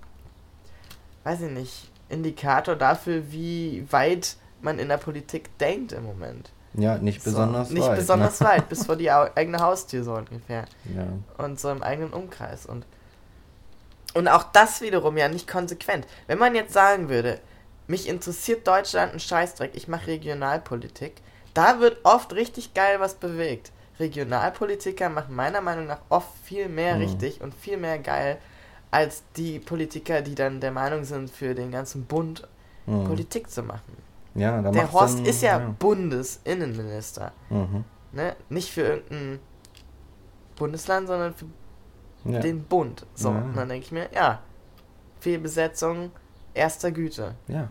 weiß ich nicht, Indikator dafür, wie weit man in der Politik denkt im Moment. Ja, nicht besonders so, Nicht weit. besonders ne? weit, bis vor die eigene Haustür so ungefähr. Ja. Und so im eigenen Umkreis. Und, und auch das wiederum ja nicht konsequent. Wenn man jetzt sagen würde, mich interessiert Deutschland ein Scheißdreck, ich mache Regionalpolitik, da wird oft richtig geil was bewegt. Regionalpolitiker machen meiner Meinung nach oft viel mehr Mhm. richtig und viel mehr geil als die Politiker, die dann der Meinung sind, für den ganzen Bund Mhm. Politik zu machen. Ja, da Der Horst dann, ist ja, Bundesinnenminister. Mhm. Ne? Nicht für irgendein Bundesland, sondern für ja. den Bund. So, Ja. und dann denke ich mir, ja, Fehlbesetzung erster Güte. ja,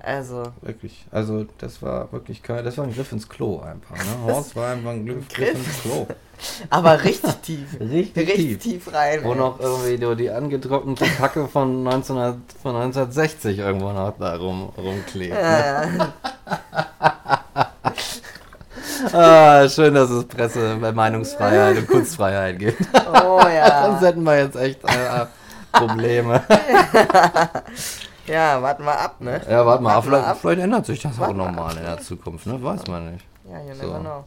Also, wirklich. Also das war wirklich kein, das war ein Griff ins Klo einfach. Ne? Horst war einfach ein Griff. Griff ins Klo. aber richtig tief. Richtig, richtig tief. tief rein. Wo ey. noch irgendwie die, die angetrocknete Kacke von, 1900, von 1960 irgendwo noch da rum, rumklebt. Ne? Ah, schön, dass es Presse, bei Meinungsfreiheit und Kunstfreiheit gibt. Oh Sonst ja. hätten wir jetzt echt äh, Probleme. Ja, warten wir ab, ne? Ja, Warten wir vielleicht, ab. vielleicht ändert sich das auch Warten wir nochmal in der Zukunft, ne? Weiß man nicht. Ja, you So. never know.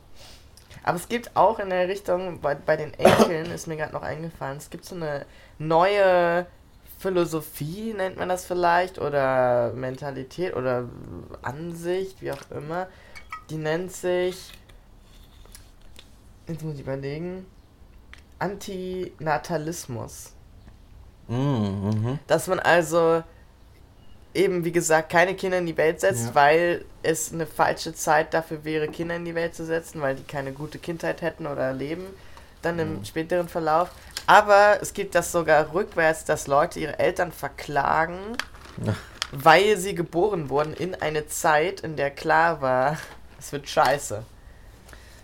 Aber es gibt auch in der Richtung, bei, bei den Enkeln ist mir gerade noch eingefallen, es gibt so eine neue Philosophie, nennt man das vielleicht, oder Mentalität oder Ansicht, wie auch immer. Die nennt sich, jetzt muss ich überlegen, Antinatalismus. Mhm, mhm. Dass man also eben, wie gesagt, keine Kinder in die Welt setzt, Ja. weil es eine falsche Zeit dafür wäre, Kinder in die Welt zu setzen, weil die keine gute Kindheit hätten oder leben dann im Mhm. späteren Verlauf. Aber es gibt das sogar rückwärts, dass Leute ihre Eltern verklagen, Ja. weil sie geboren wurden in eine Zeit, in der klar war, es wird scheiße.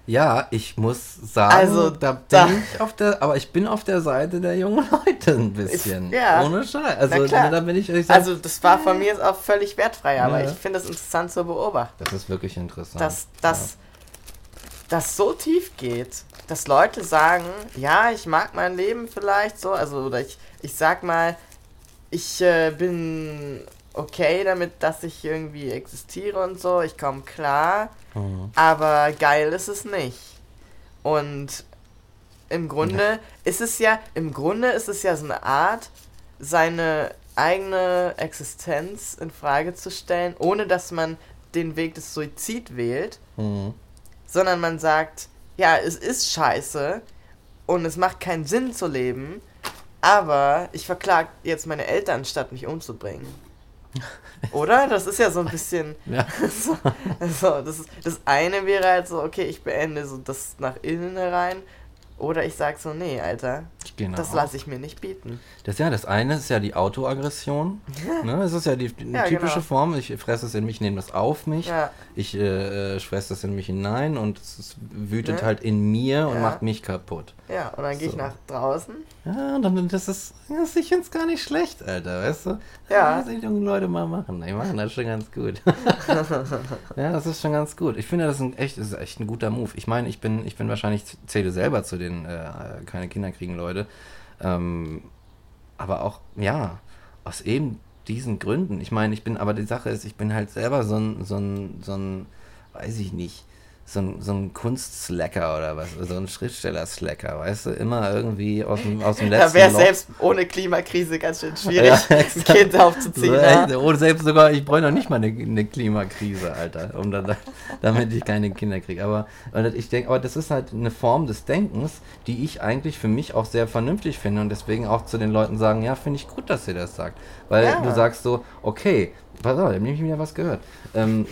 Ja, ich muss sagen, Also, da bin da- ich auf der, aber ich bin auf der Seite der jungen Leute ein bisschen. ja. Ohne Scheiß. Also da bin ich, ich sag, Also das war von mir auch völlig wertfrei, aber Ja. ich finde es interessant zu beobachten. das ist wirklich interessant. dass das das so tief geht, dass Leute sagen, ja, ich mag mein Leben vielleicht so, also oder ich, ich sag mal, ich äh, bin okay damit, dass ich irgendwie existiere und so, ich komme klar, ja. Mhm. aber geil ist es nicht. Und im Grunde ist es ja, im Grunde ist es ja so eine Art, seine eigene Existenz in Frage zu stellen, ohne dass man den Weg des Suizid wählt, Mhm. sondern man sagt, ja, es ist scheiße und es macht keinen Sinn zu leben, aber ich verklag jetzt meine Eltern, statt mich umzubringen. Oder? Das ist ja so ein bisschen. Ja. so, also das, ist, das eine wäre halt so, okay, ich beende so das nach innen herein. Oder ich sag so, nee, Alter, Genau. das lasse ich mir nicht bieten. Das ja, das eine ist ja die Autoaggression. ne? Das ist ja die, die Ja, typische genau. Form. Ich fresse es in mich, nehme das auf mich. Ja, Ich äh, äh, fresse das in mich hinein und es ist- wütet Ne? halt in mir und Ja. macht mich kaputt. ja, und dann gehe ich So. nach draußen. Ja, und dann das ist, das, ich finde es gar nicht schlecht, Alter, weißt du? Ja. Das die jungen Leute mal machen. Die machen das schon ganz gut. ja, das ist schon ganz gut. Ich finde, das ist ein echt, das ist echt ein guter Move. Ich meine, ich bin, ich bin wahrscheinlich, zähle selber zu den äh, keine Kinder kriegen Leute. Ähm, aber auch, ja, aus eben diesen Gründen. Ich meine, ich bin, aber die Sache ist, ich bin halt selber so ein, so ein, so ein, weiß ich nicht, so ein, so ein Kunstslacker oder was, so ein Schriftsteller-Slacker, weißt du, immer irgendwie aus dem, aus dem letzten Da wäre selbst ohne Klimakrise ganz schön schwierig, Ja, ein. Kind aufzuziehen. So, ja. Oder selbst sogar, ich bräuchte noch nicht mal eine, eine Klimakrise, Alter, um da, damit ich keine Kinder kriege. Aber ich denke, aber das ist halt eine Form des Denkens, die ich eigentlich für mich auch sehr vernünftig finde und deswegen auch zu den Leuten sagen, ja, finde ich gut, dass ihr das sagt. Weil Ja. du sagst so, okay, pass auf, da habe ich wieder was gehört. Ähm,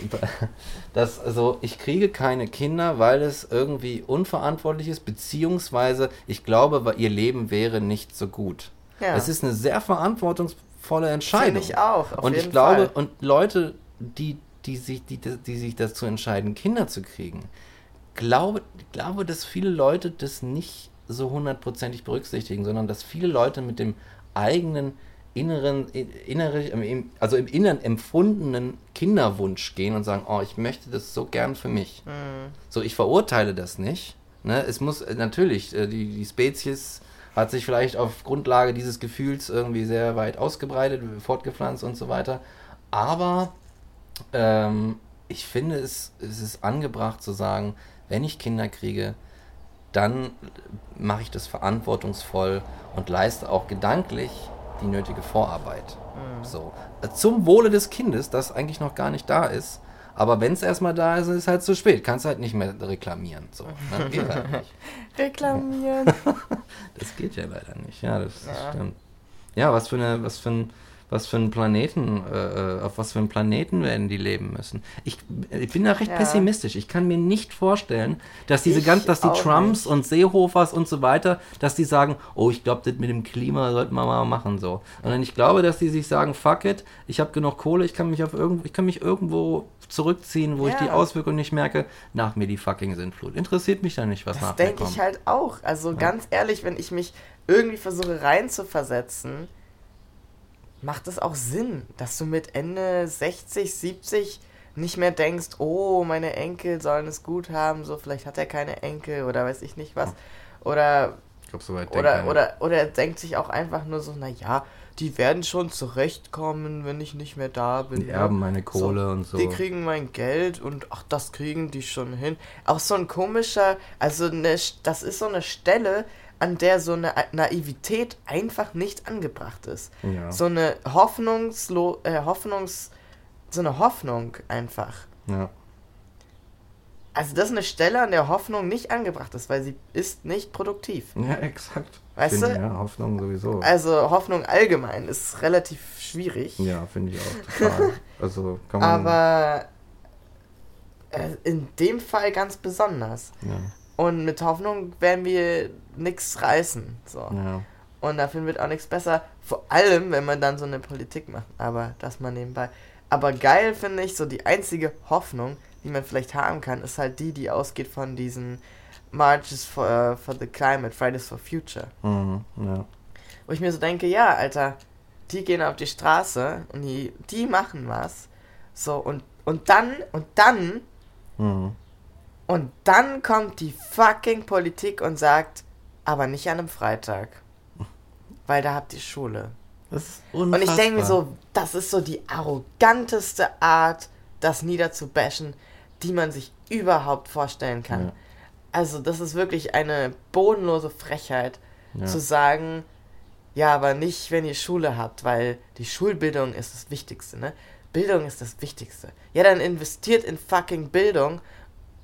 dass, also, ich kriege keine Kinder, weil es irgendwie unverantwortlich ist, beziehungsweise ich glaube, ihr Leben wäre nicht so gut. Ja. Es ist eine sehr verantwortungsvolle Entscheidung. Finde ich auch, auf und ich glaube, Fall. und Leute, die, die, sich, die, die sich dazu entscheiden, Kinder zu kriegen, glaube, glaube, dass viele Leute das nicht so hundertprozentig berücksichtigen, sondern dass viele Leute mit dem eigenen inneren, innere, also im Inneren empfundenen Kinderwunsch gehen und sagen, oh, ich möchte das so gern für mich. Mhm. So, ich verurteile das nicht. Ne? Es muss äh, natürlich, äh, die, die Spezies hat sich vielleicht auf Grundlage dieses Gefühls irgendwie sehr weit ausgebreitet, fortgepflanzt und so weiter. Aber ähm, ich finde, es, es ist angebracht zu sagen, wenn ich Kinder kriege, dann mache ich das verantwortungsvoll und leiste auch gedanklich die nötige Vorarbeit. So. Äh, Zum Wohle des Kindes, das eigentlich noch gar nicht da ist. Aber wenn es erstmal da ist, ist es halt zu spät. Kannst halt nicht mehr reklamieren. So, ne? Geht halt nicht. Reklamieren. Das geht ja leider nicht. Ja, das, das Ja. stimmt. Ja, was für eine, was für ein, was für einen Planeten, äh, auf was für einen Planeten werden die leben müssen. Ich, ich bin da recht Ja. pessimistisch. Ich kann mir nicht vorstellen, dass diese Ich ganz, dass die Trumps nicht. und Seehofers und so weiter, dass die sagen, oh, ich glaube, das mit dem Klima sollten wir mal machen so. Sondern ich glaube, dass die sich sagen, fuck it, ich habe genug Kohle, ich kann mich auf irgendwo, ich kann mich irgendwo zurückziehen, wo ich die Ja. Auswirkungen nicht merke, nach mir die fucking Sintflut. Interessiert mich da nicht, was Das nach mir denke kommt. ich halt auch. Also ganz ehrlich, wenn ich mich irgendwie versuche reinzuversetzen, macht es auch Sinn, dass du mit Ende 60, 70 nicht mehr denkst, oh, meine Enkel sollen es gut haben, so vielleicht hat er keine Enkel oder weiß ich nicht was. Oder Ich glaube, soweit oder, oder, oder er denkt sich auch einfach nur so, naja, die werden schon zurechtkommen, wenn ich nicht mehr da bin. Die ne? erben meine Kohle und so. Die kriegen mein Geld und ach, das kriegen die schon hin. Auch so ein komischer, also eine, das ist so eine Stelle, an der so eine Naivität einfach nicht angebracht ist. Ja. So eine Hoffnungslo äh, Hoffnungs, so eine Hoffnung einfach. ja. Also das ist eine Stelle, an der Hoffnung nicht angebracht ist, weil sie ist nicht produktiv. Ja, exakt. Weißt du? Ja, Hoffnung sowieso. Also Hoffnung allgemein ist relativ schwierig. ja, finde ich auch total. Also kann man. Aber äh, in dem Fall ganz besonders. ja. Und mit Hoffnung werden wir nichts reißen. So. Ja. Und dafür wird auch nichts besser. Vor allem, wenn man dann so eine Politik macht. Aber das mal nebenbei. Aber geil finde ich, so die einzige Hoffnung, die man vielleicht haben kann, ist halt die, die ausgeht von diesen Marches for, uh, for the Climate, Fridays for Future. Mhm. ja. Wo ich mir so denke, ja, Alter, die gehen auf die Straße und die, die machen was. So, und, und dann, und dann, Mhm. Und dann kommt die fucking Politik und sagt, aber nicht an einem Freitag. Weil da habt ihr Schule. Das ist Und ich denke mir so, das ist so die arroganteste Art, das niederzubashen, die man sich überhaupt vorstellen kann. Ja. Also, das ist wirklich eine bodenlose Frechheit, Ja. zu sagen, ja, aber nicht, wenn ihr Schule habt, weil die Schulbildung ist das Wichtigste, ne? Bildung ist das Wichtigste. Ja, dann investiert in fucking Bildung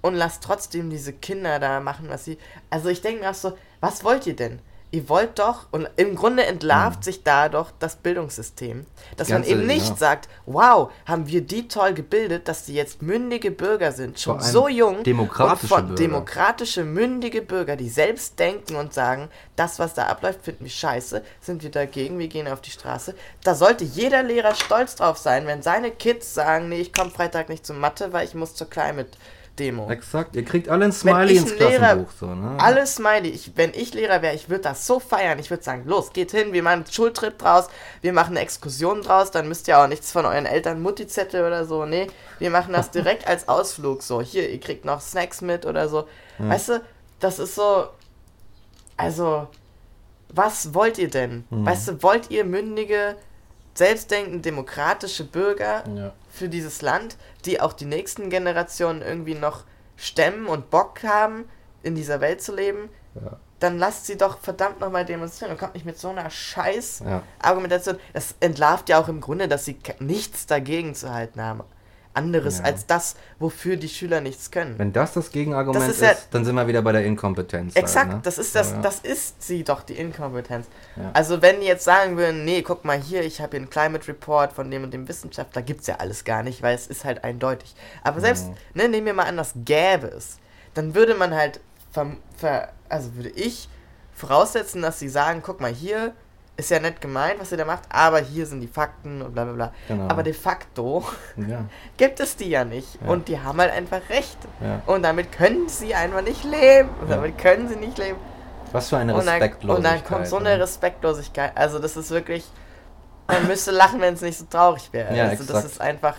und lasst trotzdem diese Kinder da machen, was sie. Also ich denke mir auch so, was wollt ihr denn? Ihr wollt doch, und im Grunde entlarvt sich da doch das Bildungssystem, dass man eben nicht ja. sagt, wow, haben wir die toll gebildet, dass sie jetzt mündige Bürger sind, schon so jung. demokratische und von Bürger. demokratische, mündige Bürger, die selbst denken und sagen, das, was da abläuft, finden wir scheiße, sind wir dagegen, wir gehen auf die Straße. Da sollte jeder Lehrer stolz drauf sein, wenn seine Kids sagen, nee, ich komme Freitag nicht zur Mathe, weil ich muss zur Climate-Demo. Exakt, ihr kriegt alle ein Smiley ins Klassenbuch. So, ne? Alle Smiley. Ich, wenn ich Lehrer wäre, ich würde das so feiern. Ich würde sagen, los, geht hin, wir machen einen Schultrip draus, wir machen eine Exkursion draus, dann müsst ihr auch nichts von euren Eltern Mutti-Zettel oder so. Nee, wir machen das direkt als Ausflug. So, hier, ihr kriegt noch Snacks mit oder so. Weißt du, das ist so. Also, was wollt ihr denn? Mhm. Weißt du, wollt ihr mündige, selbstdenkende, demokratische Bürger Ja. für dieses Land, die auch die nächsten Generationen irgendwie noch stemmen und Bock haben, in dieser Welt zu leben, Ja. dann lasst sie doch verdammt nochmal demonstrieren und kommt nicht mit so einer scheiß Ja. Argumentation. Das entlarvt ja auch im Grunde, dass sie nichts dagegen zu halten haben. Anderes Ja. als das, wofür die Schüler nichts können. Wenn das das Gegenargument Das ist, ist ja- dann sind wir wieder bei der Inkompetenz. Exakt, ne? das ist das, Ja. das ist sie doch, die Inkompetenz. Also wenn die jetzt sagen würden, nee, guck mal hier, ich habe hier einen Climate Report von dem und dem Wissenschaftler, gibt's ja alles gar nicht, weil es ist halt eindeutig. Aber selbst, ne, nehmen wir mal an, das gäbe es, dann würde man halt, ver, ver, also würde ich voraussetzen, dass sie sagen, guck mal hier, ist ja nett gemeint, was ihr da macht, aber hier sind die Fakten und bla bla bla. Genau. Aber de facto Ja, gibt es die ja nicht. Ja. Und die haben halt einfach recht. ja. Und damit können sie einfach nicht leben. Und damit können sie nicht leben. Was für eine Und Respektlosigkeit. und dann kommt so eine ne? Respektlosigkeit. Also das ist wirklich. Man müsste lachen, wenn es nicht so traurig wäre. Ja, also das exakt. ist einfach.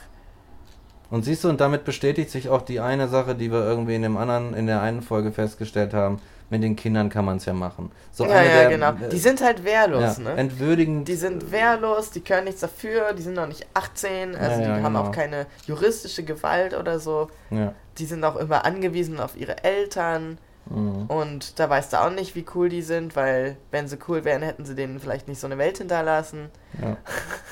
Und siehst du, und damit bestätigt sich auch die eine Sache, die wir irgendwie in dem anderen, in der einen Folge festgestellt haben. Mit den Kindern kann man es ja machen. So ja, ja, der, genau. äh, Die sind halt wehrlos, ja, ne? entwürdigend. Die sind wehrlos, die können nichts dafür, die sind noch nicht 18, also Ja, die haben genau. auch keine juristische Gewalt oder so. ja. Die sind auch immer angewiesen auf ihre Eltern. Mhm. Und da weißt du auch nicht, wie cool die sind, weil wenn sie cool wären, hätten sie denen vielleicht nicht so eine Welt hinterlassen. Ja.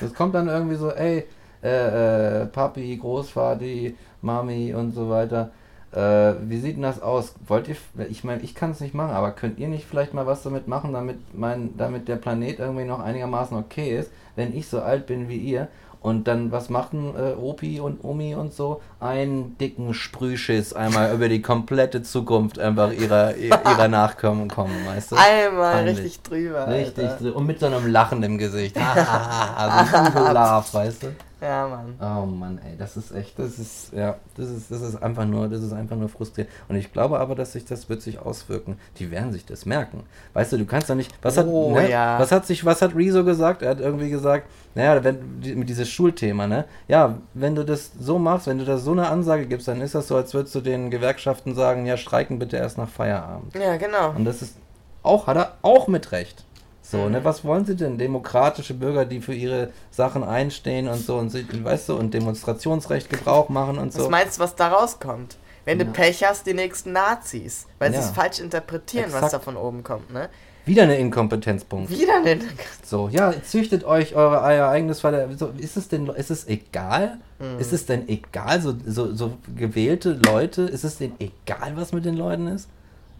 Das kommt dann irgendwie so, ey, äh, äh, Papi, Großvati, Mami und so weiter. Äh, wie sieht denn das aus? Wollt ihr, ich meine, ich kann es nicht machen, aber könnt ihr nicht vielleicht mal was damit machen, damit mein, damit der Planet irgendwie noch einigermaßen okay ist, wenn ich so alt bin wie ihr? Und dann, was machen äh, Opi und Omi und so? Einen dicken Sprühschiss einmal über die komplette Zukunft einfach ihrer, ihrer Nachkommen kommen, weißt du? Einmal Peinlich. richtig drüber. Richtig, so- und mit so einem Lachen im Gesicht. also Laugh, weißt du? Ja, Mann. Oh Mann, ey, das ist echt, das ist, ja, das ist, das ist einfach nur, das ist einfach nur frustrierend. Und ich glaube aber, dass sich das wird sich auswirken. Die werden sich das merken. Weißt du, du kannst doch nicht, was hat, Oh, ne, ja. was hat sich, was hat Rezo gesagt? Er hat irgendwie gesagt, naja, wenn, die- mit dieses Schulthema, ne? Ja, wenn du das so machst, wenn du da so eine Ansage gibst, dann ist das so, als würdest du den Gewerkschaften sagen, ja, streiken bitte erst nach Feierabend. Ja, genau. Und das ist auch, hat er auch mit Recht. So, Mhm. ne, was wollen sie denn? Demokratische Bürger, die für ihre Sachen einstehen und so und sie, weißt du, und Demonstrationsrecht Gebrauch machen und Was so. meinst du, was da rauskommt? Wenn Ja. du Pech hast, die nächsten Nazis. Weil sie Ja. es falsch interpretieren, was Exakt. da von oben kommt, ne? Wieder eine Inkompetenzpunkt. Wieder denn? So, ja, züchtet euch eure euer eigenes Vater. So, ist es denn, ist es egal? Mhm. Ist es denn egal, so, so, so gewählte Leute, ist es denn egal, was mit den Leuten ist?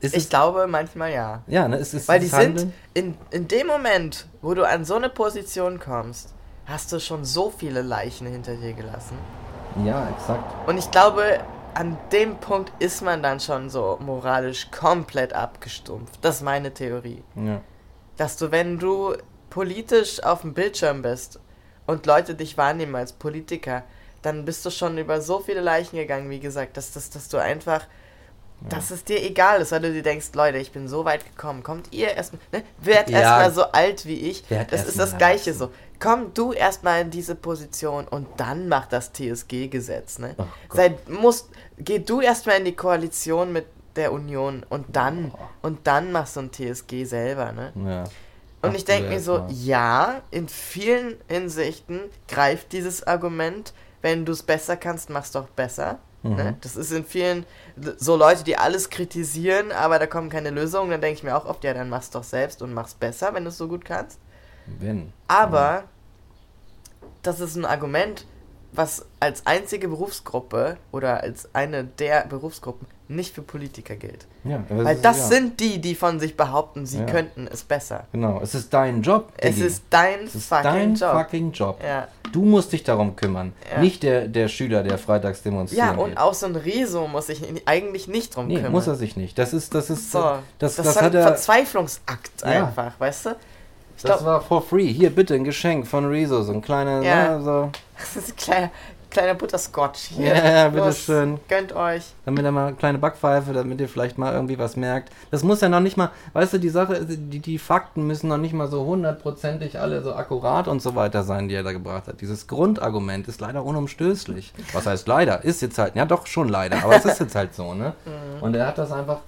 Ist Ich glaube manchmal ja. ja, ne, es ist Weil die das sind, Handeln. in, in dem Moment, wo du an so eine Position kommst, hast du schon so viele Leichen hinter dir gelassen. Ja, exakt. Und ich glaube, an dem Punkt ist man dann schon so moralisch komplett abgestumpft. Das ist meine Theorie. Ja. Dass du, wenn du politisch auf dem Bildschirm bist und Leute dich wahrnehmen als Politiker, dann bist du schon über so viele Leichen gegangen, wie gesagt, dass, dass, dass du einfach, dass es dir egal ist, weil du dir denkst, Leute, ich bin so weit gekommen, kommt ihr erstmal, ne? Werd Ja. erstmal so alt wie ich. Das ist das Gleiche so. Komm du erstmal in diese Position und dann mach das TSG-Gesetz, ne? Oh. Seit, musst, geh du erstmal in die Koalition mit der Union und dann, und dann machst du ein TSG selber, ne? ja. Und Mach ich denke mir so, mal. ja, in vielen Hinsichten greift dieses Argument, wenn du es besser kannst, machst doch besser. Mhm. Ne? Das ist in vielen so Leute, die alles kritisieren, aber da kommen keine Lösungen, dann denke ich mir auch oft, ja, dann mach's doch selbst und mach's besser, wenn du es so gut kannst. Wenn. Aber das ist ein Argument, was als einzige Berufsgruppe oder als eine der Berufsgruppen nicht für Politiker gilt. Ja, aber Weil es das ist, ja. sind die, die von sich behaupten, sie Ja. könnten es besser. Genau, es ist dein Job. Es Diggi. ist dein Es ist fucking dein Job. fucking Job. Ja. Du musst dich darum kümmern. Nicht der, der Schüler, der freitags demonstrieren ja, und geht. auch so ein Rezo muss sich eigentlich nicht drum Nee, kümmern. muss er sich nicht. Das ist, das ist, So, das, das, das, ist ein er, Verzweiflungsakt einfach, weißt du? Das war for free. Hier, bitte, ein Geschenk von Rezo, so ein kleiner, Ja. ne, so, das ist ein kleiner, kleiner Butterscotch hier. Ja, ja, bitteschön. Gönnt euch. damit er mal eine kleine Backpfeife, damit ihr vielleicht mal irgendwie was merkt. Das muss ja noch nicht mal, weißt du, die Sache, die, die Fakten müssen noch nicht mal so hundertprozentig alle so akkurat und so weiter sein, die er da gebracht hat. Dieses Grundargument ist leider unumstößlich. Was heißt leider? Ist jetzt halt, ja doch schon leider, aber es ist jetzt halt so, ne? Mhm. Und er hat das einfach,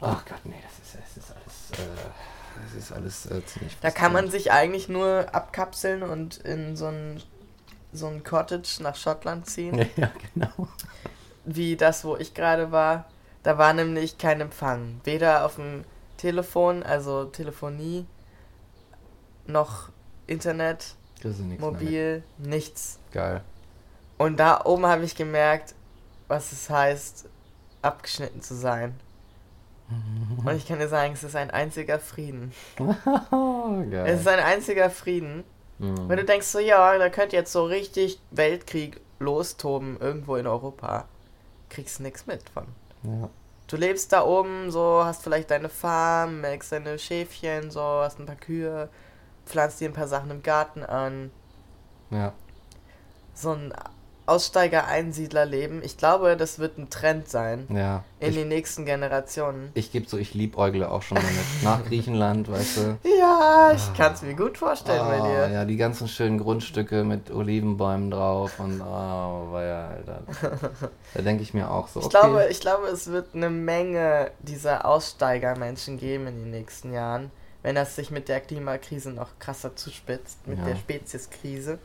ach Gott, nee, das ist, das ist alles, äh, das ist alles äh, ziemlich Da kann man sich eigentlich nur abkapseln und in so ein, so ein Cottage nach Schottland ziehen. Ja, genau. Wie das, wo ich gerade war. Da war nämlich kein Empfang. Weder auf dem Telefon, also Telefonie, noch Internet, du nichts mehr mobil, nichts. Geil. Und da oben habe ich gemerkt, was es heißt, abgeschnitten zu sein. Und ich kann dir sagen, es ist ein einziger Frieden. Es ist ein einziger Frieden. Mhm. Wenn du denkst so, ja, da könnte jetzt so richtig Weltkrieg lostoben irgendwo in Europa, kriegst nichts mit von. ja. Du lebst da oben, so, hast vielleicht deine Farm, melkst deine Schäfchen, so, hast ein paar Kühe, pflanzt dir ein paar Sachen im Garten an. ja. So ein Aussteiger-Einsiedler-Leben, ich glaube, das wird ein Trend sein Ja. in Ich- den nächsten Generationen. Ich gebe so, ich liebäugle auch schon damit. Nach Griechenland, weißt du. Ja, ich kann es mir gut vorstellen bei Ah, dir. ja, die ganzen schönen Grundstücke mit Olivenbäumen drauf und oh, war ja, Alter. Da denke ich mir auch so, Ich, okay. glaube, ich glaube, es wird eine Menge dieser Aussteigermenschen geben in den nächsten Jahren, wenn das sich mit der Klimakrise noch krasser zuspitzt, mit Ja. der Spezieskrise.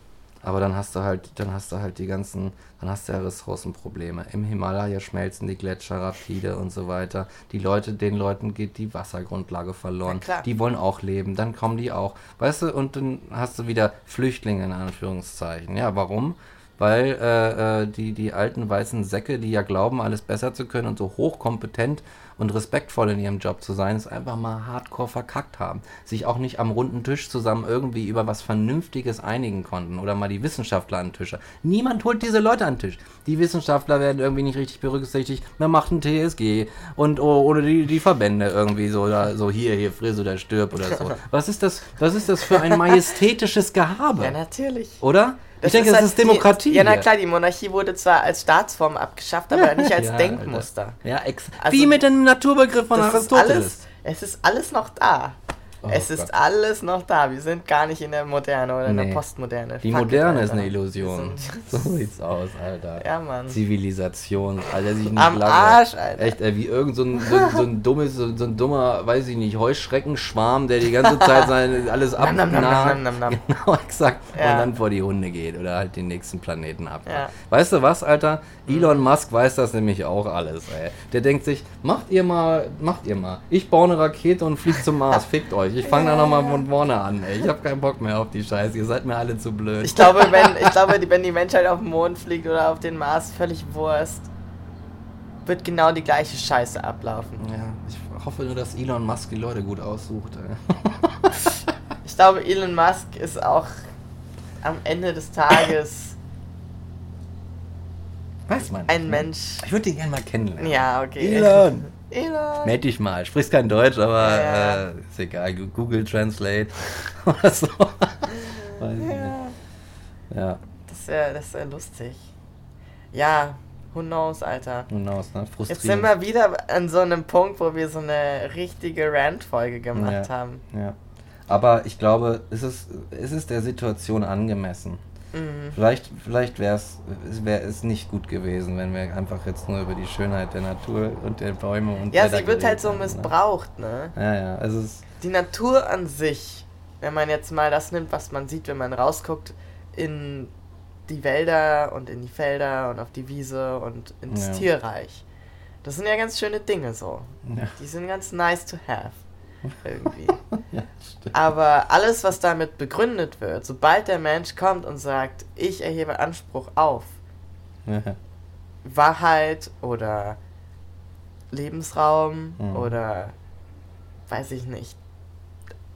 Aber dann hast du halt, dann hast du halt die ganzen, dann hast du ja Ressourcenprobleme. Im Himalaya schmelzen die Gletscher rapide und so weiter. Die Leute, den Leuten geht die Wassergrundlage verloren. Klar. Die wollen auch leben, dann kommen die auch. Weißt du, und dann hast du wieder Flüchtlinge in Anführungszeichen. Ja, warum? Weil äh, äh, die, die alten weißen Säcke, die ja glauben, alles besser zu können und so hochkompetent und respektvoll in ihrem Job zu sein, es einfach mal hardcore verkackt haben. Sich auch nicht am runden Tisch zusammen irgendwie über was Vernünftiges einigen konnten oder mal die Wissenschaftler an den Tisch. Niemand holt diese Leute an den Tisch. Die Wissenschaftler werden irgendwie nicht richtig berücksichtigt. Man macht ein TSG und oh, oder die, die Verbände irgendwie so, da, so hier, hier, friss oder stirb oder so. Was ist das, was ist das für ein majestätisches Gehabe? Ja, natürlich. Oder? Ich denke, ist das halt ist Demokratie. Die, ja, na klar, die Monarchie wurde zwar als Staatsform abgeschafft, aber nicht als Ja, Denkmuster. Alter. Ja, ex Also, Wie mit dem Naturbegriff von Das ist Aristoteles. alles, es ist alles noch da. Oh es Gott. ist alles noch da. Wir sind gar nicht in der Moderne oder in Nee. der Postmoderne. Die Fuck it, Moderne ist Alter. eine Illusion. So sieht's aus, Alter. Ja, Mann. Zivilisation, Alter, sich nicht Am lange- Arsch, Alter. Echt, ey, wie irgend so ein, so, so ein dummes, so, so ein dummer, weiß ich nicht, Heuschreckenschwarm, der die ganze Zeit sein alles abnagt. nam. Genau, exakt. Ja. Und dann vor die Hunde geht oder halt den nächsten Planeten ab. Ja. Weißt du was, Alter? Elon Musk weiß das nämlich auch alles, ey. Der denkt sich, macht ihr mal, macht ihr mal. Ich baue eine Rakete und fliege zum Mars, fickt euch. Ich fange da nochmal von vorne an, ey. Ich habe keinen Bock mehr auf die Scheiße. Ihr seid mir alle zu blöd. Ich glaube, wenn, ich glaube, die- wenn die Menschheit auf den Mond fliegt oder auf den Mars, völlig Wurst, wird genau die gleiche Scheiße ablaufen. Ja, ich hoffe nur, dass Elon Musk die Leute gut aussucht. Ey. Ich glaube, Elon Musk ist auch am Ende des Tages Weiß man ein ne? Mensch. Ich würde den gerne mal kennenlernen. Ja, okay. Elon! Elon. Meld dich mal. Sprichst kein Deutsch, aber Ja. Äh, ist egal. Google Translate oder so. Weiß ich Ja. nicht. Ja, Das wäre das wär lustig. Ja, who knows, Alter. nun aus, ne? Jetzt sind Frustrierend. wir wieder an so einem Punkt, wo wir so eine richtige Rant-Folge gemacht Ja. haben. Ja. Aber ich glaube, es ist, es ist der Situation angemessen. Mhm. Vielleicht, vielleicht wäre es nicht gut gewesen, wenn wir einfach jetzt nur über die Schönheit der Natur und der Bäume und Ja, sie wird halt so ne? missbraucht, ne? Ja, ja, ist. Die Natur an sich, wenn man jetzt mal das nimmt, was man sieht, wenn man rausguckt in die Wälder und in die Felder und auf die Wiese und ins Ja. Tierreich. Das sind ja ganz schöne Dinge so. Ja, Die sind ganz nice to have. Irgendwie. ja. Aber alles, was damit begründet wird, sobald der Mensch kommt und sagt, ich erhebe Anspruch auf Ja, Wahrheit oder Lebensraum Mhm. oder weiß ich nicht,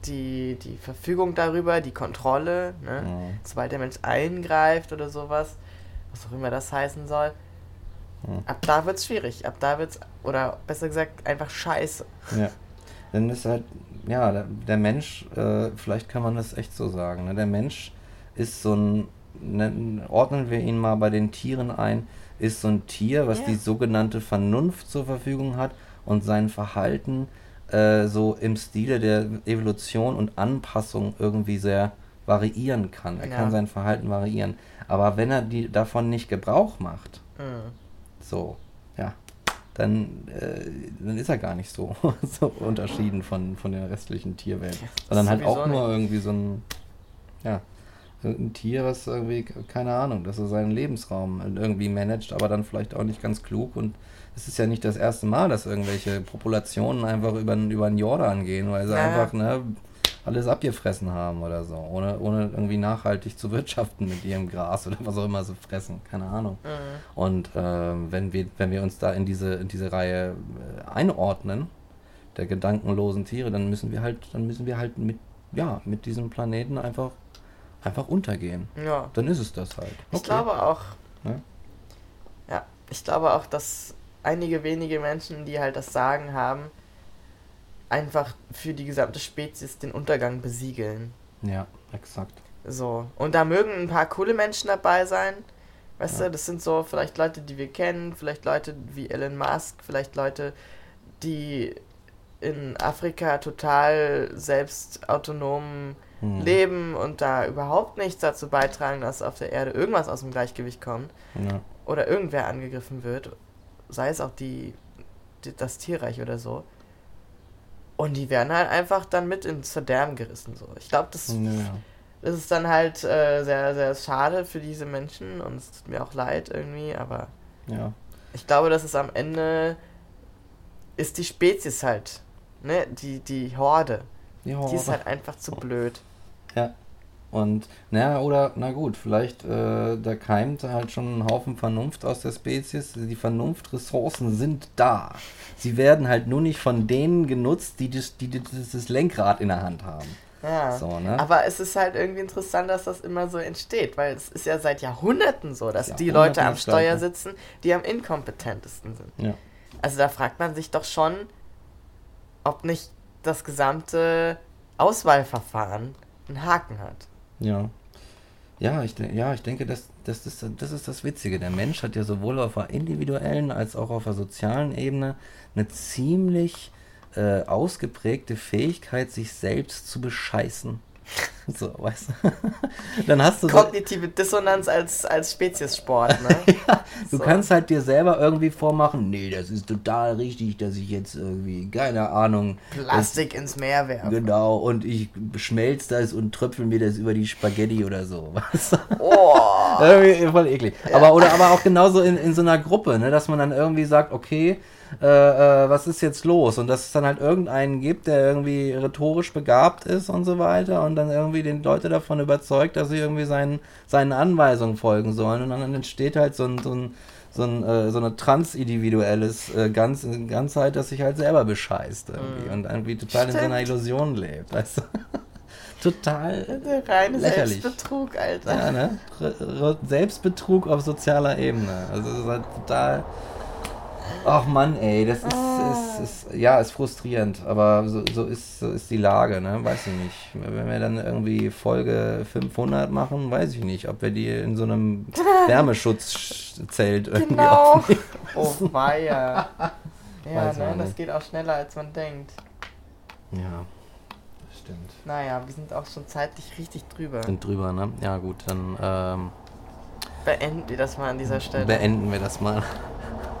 die, die Verfügung darüber, die Kontrolle, ne? ja. sobald der Mensch eingreift oder sowas, was auch immer das heißen soll, Mhm. ab da wird's schwierig, ab da wird's, oder besser gesagt, einfach scheiße. Ja. Dann ist halt, ja, der, der Mensch, äh, vielleicht kann man das echt so sagen, ne? der Mensch ist so ein, ne, ordnen wir ihn mal bei den Tieren ein, ist so ein Tier, was Ja. die sogenannte Vernunft zur Verfügung hat und sein Verhalten äh, so im Stile der Evolution und Anpassung irgendwie sehr variieren kann. Er Ja. kann sein Verhalten variieren. Aber wenn er die davon nicht Gebrauch macht, Mhm. so, dann, äh, dann ist er gar nicht so, so unterschieden von, von der restlichen Tierwelt. Sondern halt auch nur irgendwie so ein, ja, ein Tier, was irgendwie, keine Ahnung, dass er seinen Lebensraum irgendwie managt, aber dann vielleicht auch nicht ganz klug. Und es ist ja nicht das erste Mal, dass irgendwelche Populationen einfach über, über den Jordan gehen, weil sie ja. einfach, ne, alles abgefressen haben oder so, ohne, ohne irgendwie nachhaltig zu wirtschaften mit ihrem Gras oder was auch immer sie fressen, keine Ahnung. Mhm. Und ähm, wenn, wir, wenn wir uns da in diese, in diese Reihe äh, einordnen, der gedankenlosen Tiere, dann müssen wir halt, dann müssen wir halt mit, ja, mit diesem Planeten einfach, einfach untergehen. Ja. Dann ist es das halt. Ich glaube auch. Ja. Ja, ich glaube auch, dass einige wenige Menschen, die halt das Sagen haben, einfach für die gesamte Spezies den Untergang besiegeln. Ja, exakt. So. Und da mögen ein paar coole Menschen dabei sein. Weißt Ja. du, das sind so vielleicht Leute, die wir kennen, vielleicht Leute wie Elon Musk, vielleicht Leute, die in Afrika total selbst autonom Hm. leben und da überhaupt nichts dazu beitragen, dass auf der Erde irgendwas aus dem Gleichgewicht kommt Ja. oder irgendwer angegriffen wird, sei es auch die, die das Tierreich oder so. Und die werden halt einfach dann mit ins Verderben gerissen. So. Ich glaube, das, Ja. das ist dann halt äh, sehr, sehr schade für diese Menschen und es tut mir auch leid irgendwie, aber ja. ich glaube, dass es am Ende ist die Spezies halt, ne, die, die Horde. Ja, Die ist halt einfach zu blöd. Ja. Und, naja, oder, na gut, vielleicht, äh, da keimt halt schon ein Haufen Vernunft aus der Spezies. Die Vernunftressourcen sind da. Sie werden halt nur nicht von denen genutzt, die das, die, die das, Lenkrad in der Hand haben. Ja. So, ne? Aber es ist halt irgendwie interessant, dass das immer so entsteht, weil es ist ja seit Jahrhunderten so, dass die Jahrhunderten Leute am Steuer sitzen, die am inkompetentesten sind. Ja. Also da fragt man sich doch schon, ob nicht das gesamte Auswahlverfahren einen Haken hat. Ja. Ja, ich, ja, ich denke, das, das, ist, das ist das Witzige. Der Mensch hat ja sowohl auf der individuellen als auch auf der sozialen Ebene eine ziemlich äh, ausgeprägte Fähigkeit, sich selbst zu bescheißen. So, weißt du? Dann hast du so, Kognitive Dissonanz als, als Speziessport, ne? du so. kannst halt dir selber irgendwie vormachen, nee, das ist total richtig, dass ich jetzt irgendwie, keine Ahnung, Plastik ins Meer werfen. genau, und ich schmelze das und tröpfel mir das über die Spaghetti oder so, weißt du? Oh! Irgendwie voll eklig. Aber, oder aber auch genauso in, in so einer Gruppe, ne, dass man dann irgendwie sagt, okay, äh, äh, was ist jetzt los? Und dass es dann halt irgendeinen gibt, der irgendwie rhetorisch begabt ist und so weiter und dann irgendwie den Leute davon überzeugt, dass sie irgendwie seinen, seinen Anweisungen folgen sollen. Und dann entsteht halt so ein, so ein so, ein, äh, so eine transindividuelles äh, Ganz, Ganzheit, das sich halt selber bescheißt irgendwie Mhm. und irgendwie total in so einer Stimmt. Illusion lebt, du? total reine lächerlich. Selbstbetrug, Alter. Ja, ne? Selbstbetrug auf sozialer Ebene. Also das ist halt total. Ach Mann, ey, das ist, ist, ist ja ist frustrierend, aber so, so ist so ist die Lage, ne? Weiß ich nicht. Wenn wir dann irgendwie Folge 500 machen, weiß ich nicht, ob wir die in so einem Wärmeschutzzelt irgendwie Genau. aufnehmen. Oh, weia. Ja, Weiß ne, das geht auch schneller, als man denkt. Ja, das stimmt. Naja, wir sind auch schon zeitlich richtig drüber. Sind drüber, ne? Ja gut, dann ähm, Beenden wir das mal an dieser Stelle. beenden wir das mal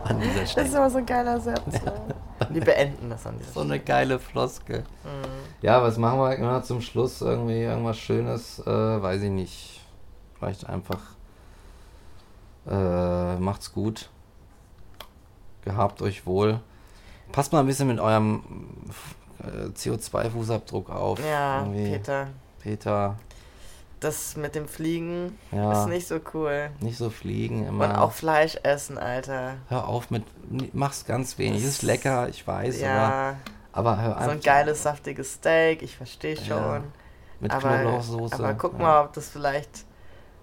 an dieser das ist Stelle. immer so ein geiler Satz. ne? Wir beenden das an dieser So eine geile Floskel. Stelle. Ja, was machen wir immer zum Schluss? Irgendwie irgendwas Schönes, äh, weiß ich nicht. Vielleicht einfach äh, macht's gut. Gehabt euch wohl. Passt mal ein bisschen mit eurem äh, CO2-Fußabdruck auf. Ja, Irgendwie. Peter. Peter, Das mit dem Fliegen ja, ist nicht, nicht so cool. so fliegen immer. Und auch Fleisch essen, Alter. hör auf mit, mach's ganz wenig. Das- ist lecker, ich weiß, Ja, aber, aber hör so einfach. ein geiles, saftiges Steak, ich verstehe schon. Ja, mit aber, Knoblauchsoße. aber guck mal, ob das vielleicht.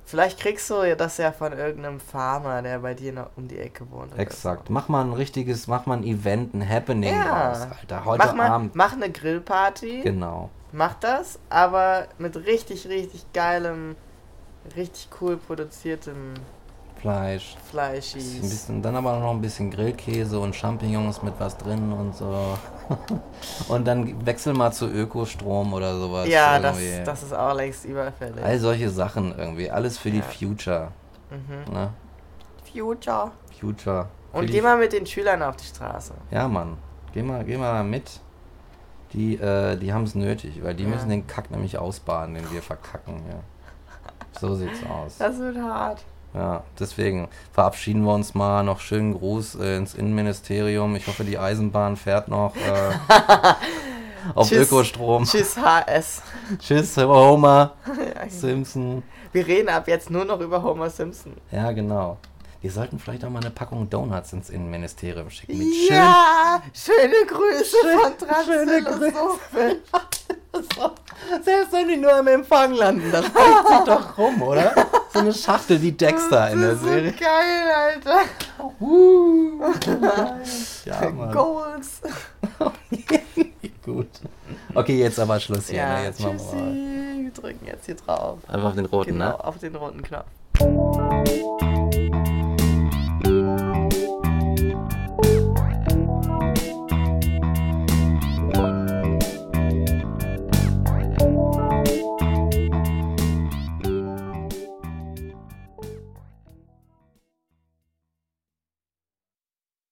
Vielleicht kriegst du das ja von irgendeinem Farmer, der bei dir noch um die Ecke wohnt. Exakt. Mach mal ein richtiges, mach mal ein Event, ein Happening Ja. draus, Alter. So. Heute Mach, mal, Abend. mach eine Grillparty, Genau. Mach das, aber mit richtig, richtig geilem, richtig cool produziertem Fleisch. Bisschen, dann aber noch ein bisschen Grillkäse und Champignons mit was drin und so. und dann wechsel mal zu Ökostrom oder sowas. Ja, das, irgendwie. das ist auch längst überfällig. All solche Sachen irgendwie. Alles für die Ja. Future. mhm. Ne? Future. Future. Und die geh mal mit den Schülern auf die Straße. Ja, Mann. Geh mal, geh mal mit. Die, äh, die haben es nötig, weil die Ja. müssen den Kack nämlich ausbaden, den wir verkacken. Ja. So sieht's aus. Das wird hart. Ja, deswegen verabschieden wir uns mal. Noch schönen Gruß äh, ins Innenministerium. Ich hoffe, die Eisenbahn fährt noch äh, auf Tschüss. Ökostrom. Tschüss, HS. Tschüss, Homer Ja, Simpson. Wir reden ab jetzt nur noch über Homer Simpson. Ja, genau. Wir sollten vielleicht auch mal eine Packung Donuts ins Innenministerium schicken. Mit ja, schöne Grüße von schöne Transphilosophen. schön, selbst wenn die nur im Empfang landen, das reicht sich doch rum, oder? So eine Schachtel wie Dexter in der ist so Serie. geil, Alter. Uh, ja, Mann. Goals. Gut. Okay, jetzt aber Schluss hier. Ja, ne? Jetzt machen wir mal. tschüssi. Wir drücken jetzt hier drauf. Einfach den roten, Genau, ne? auf den roten Knopf.